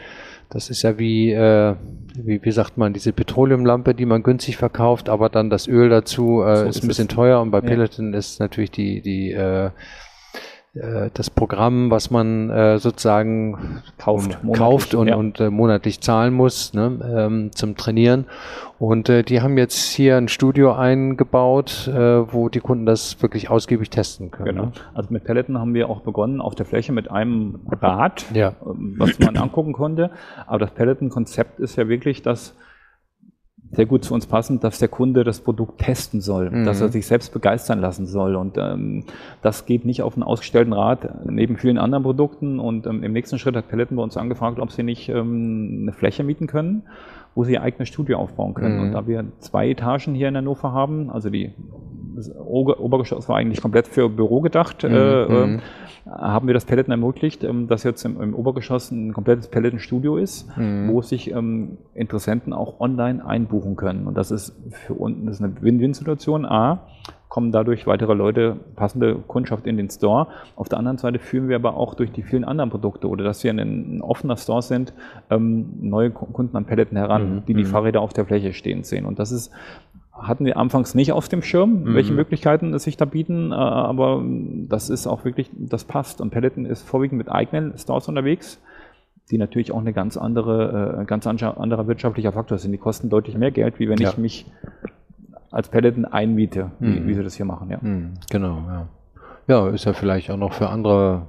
das ist ja wie, äh, wie, wie sagt man, diese Petroleumlampe, die man günstig verkauft, aber dann das Öl dazu äh, So ist ist ein bisschen teuer und bei Ja. Peloton ist natürlich die, die äh, äh, das Programm, was man äh, sozusagen Kauft, um, kauft und, ja. und äh, monatlich zahlen muss ne, ähm, zum Trainieren. Und äh, die haben jetzt hier ein Studio eingebaut, äh, wo die Kunden das wirklich ausgiebig testen können. Genau. Ne? Also mit Pelleten haben wir auch begonnen auf der Fläche mit einem Rad, Ja. ähm, was man angucken konnte. Aber das Pelleten-Konzept ist ja wirklich das sehr gut zu uns passend, dass der Kunde das Produkt testen soll, Mhm. dass er sich selbst begeistern lassen soll. Und ähm, das geht nicht auf einen ausgestellten Rad neben vielen anderen Produkten. Und ähm, im nächsten Schritt hat Pelleten bei uns angefragt, ob sie nicht ähm, eine Fläche mieten können, wo sie ihr eigenes Studio aufbauen können. Mhm. Und da wir zwei Etagen hier in Hannover haben, also die das Ober- Obergeschoss war eigentlich komplett für Büro gedacht, äh, mhm. äh, haben wir das Pelleten ermöglicht, ähm, dass jetzt im, im Obergeschoss ein komplettes Pelletenstudio ist, Mhm. wo sich ähm, Interessenten auch online einbuchen können. Und das ist für uns ist eine Win-Win-Situation. A, kommen dadurch weitere Leute, passende Kundschaft in den Store. Auf der anderen Seite führen wir aber auch durch die vielen anderen Produkte oder dass wir ein, ein offener Store sind, ähm, neue Ku- Kunden an Pelleten heran, Mhm. die die Fahrräder auf der Fläche stehen sehen. Und das ist hatten wir anfangs nicht auf dem Schirm, welche Möglichkeiten es sich da bieten, äh, aber das ist auch wirklich, das passt. Und Peloton ist vorwiegend mit eigenen Stores unterwegs, die natürlich auch eine ganz andere, äh, ganz anderer wirtschaftlicher Faktor sind. Die kosten deutlich mehr Geld, wie wenn Ja. ich mich als Peloton einmiete, wie, wie sie das hier machen. Ja. Mhm, genau, ja. Ja, ist ja vielleicht auch noch für andere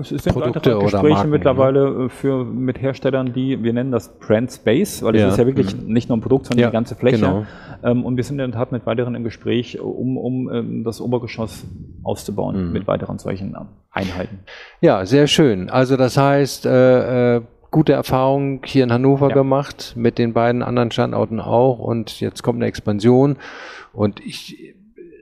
Es sind Produkte weitere oder Gespräche Marken. mittlerweile äh, für, mit Herstellern, die, wir nennen das Brand Space, weil es Ja. ist ja wirklich nicht nur ein Produkt, sondern Ja, die ganze Fläche. genau. Ähm, und wir sind in der Tat mit weiteren im Gespräch, um, um ähm, das Obergeschoss auszubauen Mhm. mit weiteren solchen ähm, Einheiten. Ja, sehr schön. Also das heißt, äh, äh, gute Erfahrungen hier in Hannover ja. gemacht, mit den beiden anderen Standorten auch und jetzt kommt eine Expansion und ich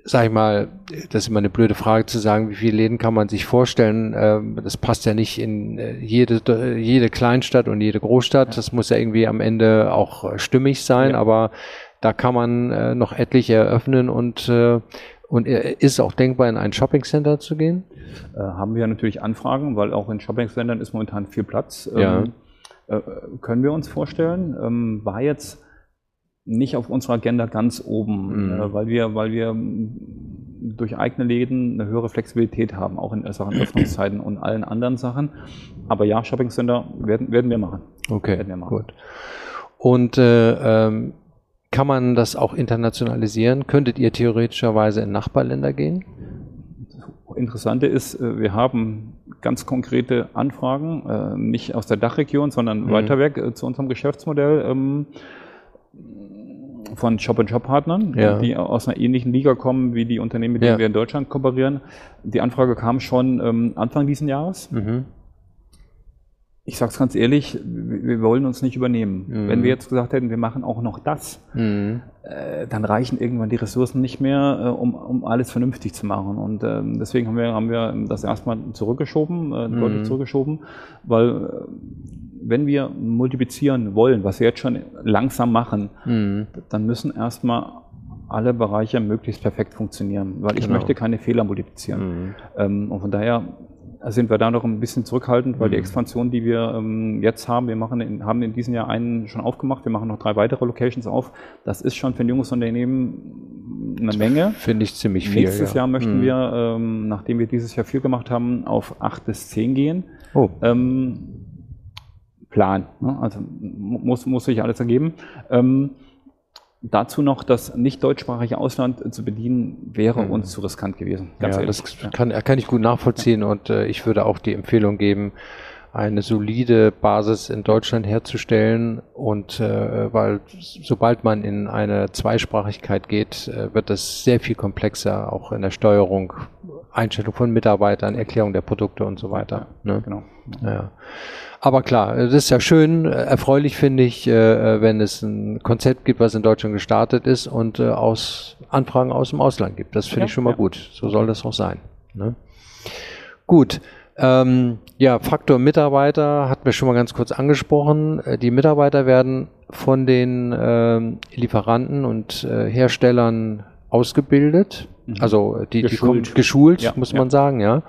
sag ich mal, das ist immer eine blöde Frage zu sagen, wie viele Läden kann man sich vorstellen. Ähm, das passt ja nicht in äh, jede, jede Kleinstadt und jede Großstadt. Das muss ja irgendwie am Ende auch stimmig sein, ja. aber da kann man äh, noch etliche eröffnen und äh, und ist auch denkbar, in ein Shoppingcenter zu gehen? Äh, haben wir natürlich Anfragen, weil auch in Shoppingcentern ist momentan viel Platz. Ja. Ähm, äh, können wir uns vorstellen. Ähm, war jetzt nicht auf unserer Agenda ganz oben, mhm. äh, weil wir, weil wir durch eigene Läden eine höhere Flexibilität haben, auch in Sachen Öffnungszeiten und allen anderen Sachen. Aber ja, Shoppingcenter werden, werden wir machen. Okay, wir machen. gut. Und äh, ähm, kann man das auch internationalisieren? Könntet ihr theoretischerweise in Nachbarländer gehen? Interessante ist, äh, wir haben ganz konkrete Anfragen, äh, nicht aus der Dachregion, sondern mhm. weiter weg äh, zu unserem Geschäftsmodell ähm, von Shop-and-Shop-Partnern, ja. die aus einer ähnlichen Liga kommen wie die Unternehmen, mit denen ja. wir in Deutschland kooperieren. Die Anfrage kam schon ähm, Anfang diesen Jahres. Mhm ich sage es ganz ehrlich, wir wollen uns nicht übernehmen. Mhm. Wenn wir jetzt gesagt hätten, wir machen auch noch das, mhm. äh, dann reichen irgendwann die Ressourcen nicht mehr, äh, um, um alles vernünftig zu machen. Und äh, deswegen haben wir, haben wir das erstmal zurückgeschoben, äh, mhm. deutlich zurückgeschoben, weil äh, wenn wir multiplizieren wollen, was wir jetzt schon langsam machen, mhm. dann müssen erstmal alle Bereiche möglichst perfekt funktionieren, weil ich genau. möchte keine Fehler multiplizieren. Mhm. Ähm, und von daher sind wir da noch ein bisschen zurückhaltend, weil mhm. die Expansion, die wir ähm, jetzt haben, wir machen in, haben in diesem Jahr einen schon aufgemacht, wir machen noch drei weitere Locations auf. Das ist schon für ein junges Unternehmen eine Menge. Finde ich ziemlich viel. Nächstes ja. Jahr möchten mhm. wir, ähm, nachdem wir dieses Jahr viel gemacht haben, auf acht bis zehn gehen. Oh. Ähm, Plan. Ne? Also muss, muss sich alles ergeben. Ähm, Dazu noch das nicht deutschsprachige Ausland zu bedienen, wäre mhm. uns zu riskant gewesen. ja, ehrlich. das kann, kann ich gut nachvollziehen ja. und äh, ich würde auch die Empfehlung geben, eine solide Basis in Deutschland herzustellen und äh, weil sobald man in eine Zweisprachigkeit geht, äh, wird das sehr viel komplexer, auch in der Steuerung, Einstellung von Mitarbeitern, Erklärung der Produkte und so weiter. Ja, ne? Genau. Ja. Aber klar, das ist ja schön, erfreulich finde ich, äh, wenn es ein Konzept gibt, was in Deutschland gestartet ist und äh, aus Anfragen aus dem Ausland gibt. Das finde ja, ich schon mal gut. So soll das auch sein. Ne? Gut. Ähm, ja, Faktor Mitarbeiter hatten wir schon mal ganz kurz angesprochen. Äh, die Mitarbeiter werden von den ähm, Lieferanten und äh, Herstellern ausgebildet, mhm. also die, geschult, die geschult, ja, muss man sagen, ja.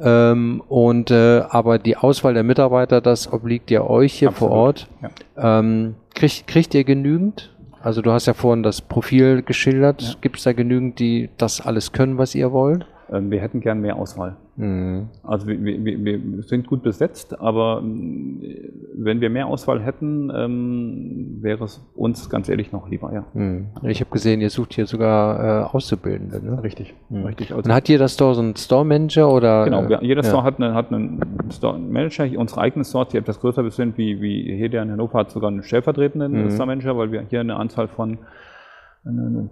Ähm, und äh, aber die Auswahl der Mitarbeiter, das obliegt ja euch hier Absolut. vor Ort. Ja. Ähm, kriegt, kriegt ihr genügend? Also du hast ja vorhin das Profil geschildert. Gibt es da genügend, die das alles können, was ihr wollt? Ähm, wir hätten gern mehr Auswahl. Mhm. Also wir, wir, wir, sind gut besetzt, aber ähm, wenn wir mehr Auswahl hätten, ähm, wäre es uns ganz ehrlich noch lieber, ja. Mhm. Ich habe gesehen, ihr sucht hier sogar äh, Auszubildende, ne? Richtig, mhm. richtig. Also Und hat jeder Store so einen Store Manager oder? Genau, äh, jeder Store hat, eine, hat einen Store Manager. Unsere eigenen Stores, die etwas größer sind, wie, wie hier der in Hannover, hat sogar einen stellvertretenden mhm. Store Manager, weil wir hier eine Anzahl von eine,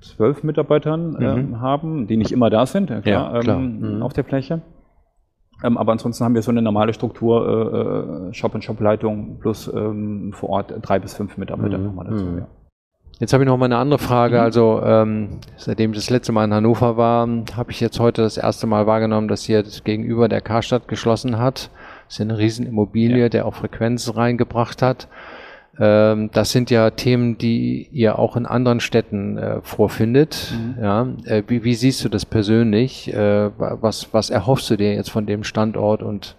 zwölf Mitarbeitern mhm. ähm, haben, die nicht immer da sind, klar, ja, klar. Ähm, mhm. auf der Fläche. Ähm, aber ansonsten haben wir so eine normale Struktur, äh, äh Shop-and-Shop-Leitung plus ähm, vor Ort drei bis fünf Mitarbeiter mhm. nochmal dazu. Mhm. Ja. Jetzt habe ich noch mal eine andere Frage. Mhm. Also ähm, seitdem ich das letzte Mal in Hannover war, habe ich jetzt heute das erste Mal wahrgenommen, dass hier das gegenüber der Karstadt geschlossen hat. Das ist ja eine Riesenimmobilie, ja. der auch Frequenz reingebracht hat. Ähm, das sind ja Themen, die ihr auch in anderen Städten äh, vorfindet. Mhm. Ja, äh, wie, wie, siehst du das persönlich? Äh, was, was erhoffst du dir jetzt von dem Standort und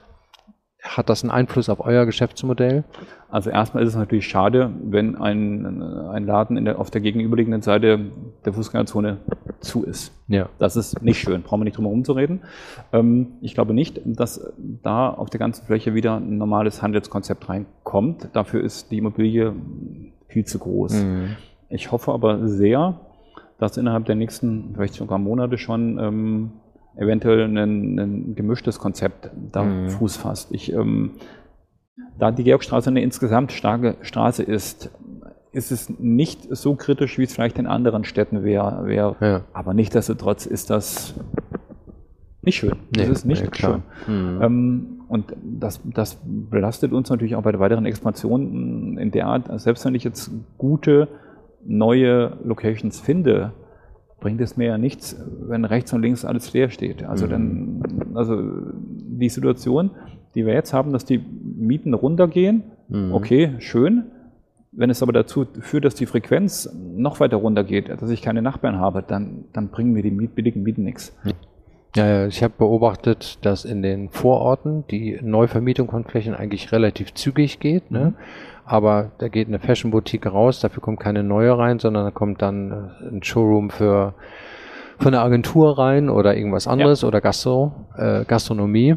hat das einen Einfluss auf euer Geschäftsmodell? Also erstmal ist es natürlich schade, wenn ein, ein Laden der, auf der gegenüberliegenden Seite der Fußgängerzone zu ist. Ja. Das ist nicht schön, brauchen wir nicht drum herum zu reden. Ähm, ich glaube nicht, dass da auf der ganzen Fläche wieder ein normales Handelskonzept reinkommt. Dafür ist die Immobilie viel zu groß. Mhm. Ich hoffe aber sehr, dass innerhalb der nächsten, vielleicht sogar Monate schon, ähm, eventuell ein, ein gemischtes Konzept da mhm. Fuß fasst. Ich, ähm, da die Georgstraße eine insgesamt starke Straße ist, ist es nicht so kritisch, wie es vielleicht in anderen Städten wäre. Wär. Ja. Aber nichtsdestotrotz ist das nicht schön. Das nee, ist nicht nee, schön. Mhm. Ähm, Und das, das belastet uns natürlich auch bei der weiteren Expansion in der Art, selbst wenn ich jetzt gute neue Locations finde, bringt es mir ja nichts, wenn rechts und links alles leer steht. Also mhm. dann, also die Situation, die wir jetzt haben, dass die Mieten runtergehen, mhm. okay, schön. Wenn es aber dazu führt, dass die Frequenz noch weiter runtergeht, dass ich keine Nachbarn habe, dann, dann bringen mir die Miet, billigen Mieten nichts. Ja, ich habe beobachtet, dass in den Vororten die Neuvermietung von Flächen eigentlich relativ zügig geht. Ne? Mhm. Aber da geht eine Fashion Boutique raus, dafür kommt keine neue rein, sondern da kommt dann äh, ein Showroom für von der Agentur rein oder irgendwas anderes ja. oder Gastro, äh, Gastronomie.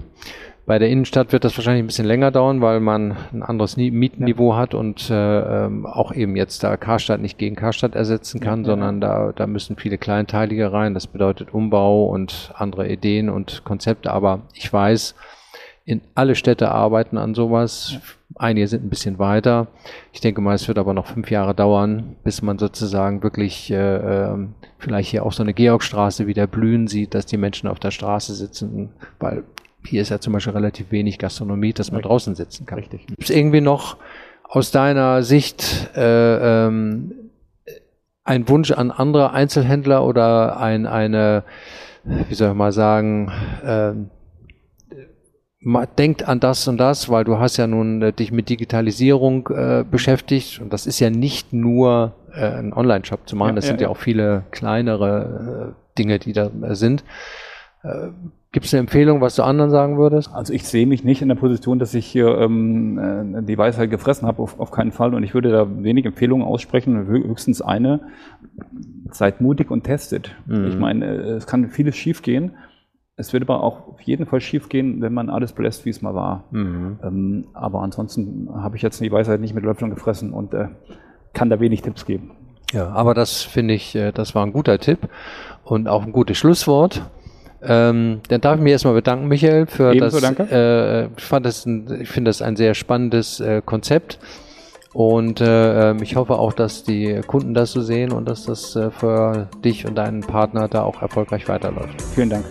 Bei der Innenstadt wird das wahrscheinlich ein bisschen länger dauern, weil man ein anderes Mietenniveau ja. hat und äh, ähm, auch eben jetzt da Karstadt nicht gegen Karstadt ersetzen kann, ja, sondern da, da müssen viele Kleinteilige rein. Das bedeutet Umbau und andere Ideen und Konzepte. Aber ich weiß, in alle Städte arbeiten an sowas. Einige sind ein bisschen weiter. Ich denke mal, es wird aber noch fünf Jahre dauern, bis man sozusagen wirklich äh, äh, vielleicht hier auch so eine Georgstraße wieder blühen sieht, dass die Menschen auf der Straße sitzen, weil hier ist ja zum Beispiel relativ wenig Gastronomie, dass man Richtig. draußen sitzen kann. Richtig. Gibt es irgendwie noch aus deiner Sicht äh, ähm, ein Wunsch an andere Einzelhändler oder ein, eine, wie soll ich mal sagen, äh, denkt an das und das, weil du hast ja nun äh, dich mit Digitalisierung äh, beschäftigt und das ist ja nicht nur äh, ein Online-Shop zu machen, ja, das ja, sind ja, ja, auch viele kleinere äh, Dinge, die da äh, sind. Äh, Gibt es eine Empfehlung, was du anderen sagen würdest? Also ich sehe mich nicht in der Position, dass ich hier ähm, äh, die Weisheit gefressen habe, auf, auf keinen Fall. Und ich würde da wenig Empfehlungen aussprechen, höchstens eine, seid mutig und testet. Mhm. Ich meine, äh, es kann vieles schiefgehen. Es wird aber auch auf jeden Fall schiefgehen, wenn man alles belässt, wie es mal war. Mhm. Ähm, aber ansonsten habe ich jetzt die Weisheit nicht mit Löffeln gefressen und äh, kann da wenig Tipps geben. Ja, aber das finde ich, äh, das war ein guter Tipp und auch ein gutes Schlusswort. Ähm, dann darf ich mich erstmal bedanken, Michael, für Ebenso, das. Danke. Äh, ich fand das ein, ich finde das ein sehr spannendes äh, Konzept. Und äh, ähm, ich hoffe auch, dass die Kunden das so sehen und dass das äh, für dich und deinen Partner da auch erfolgreich weiterläuft. Vielen Dank.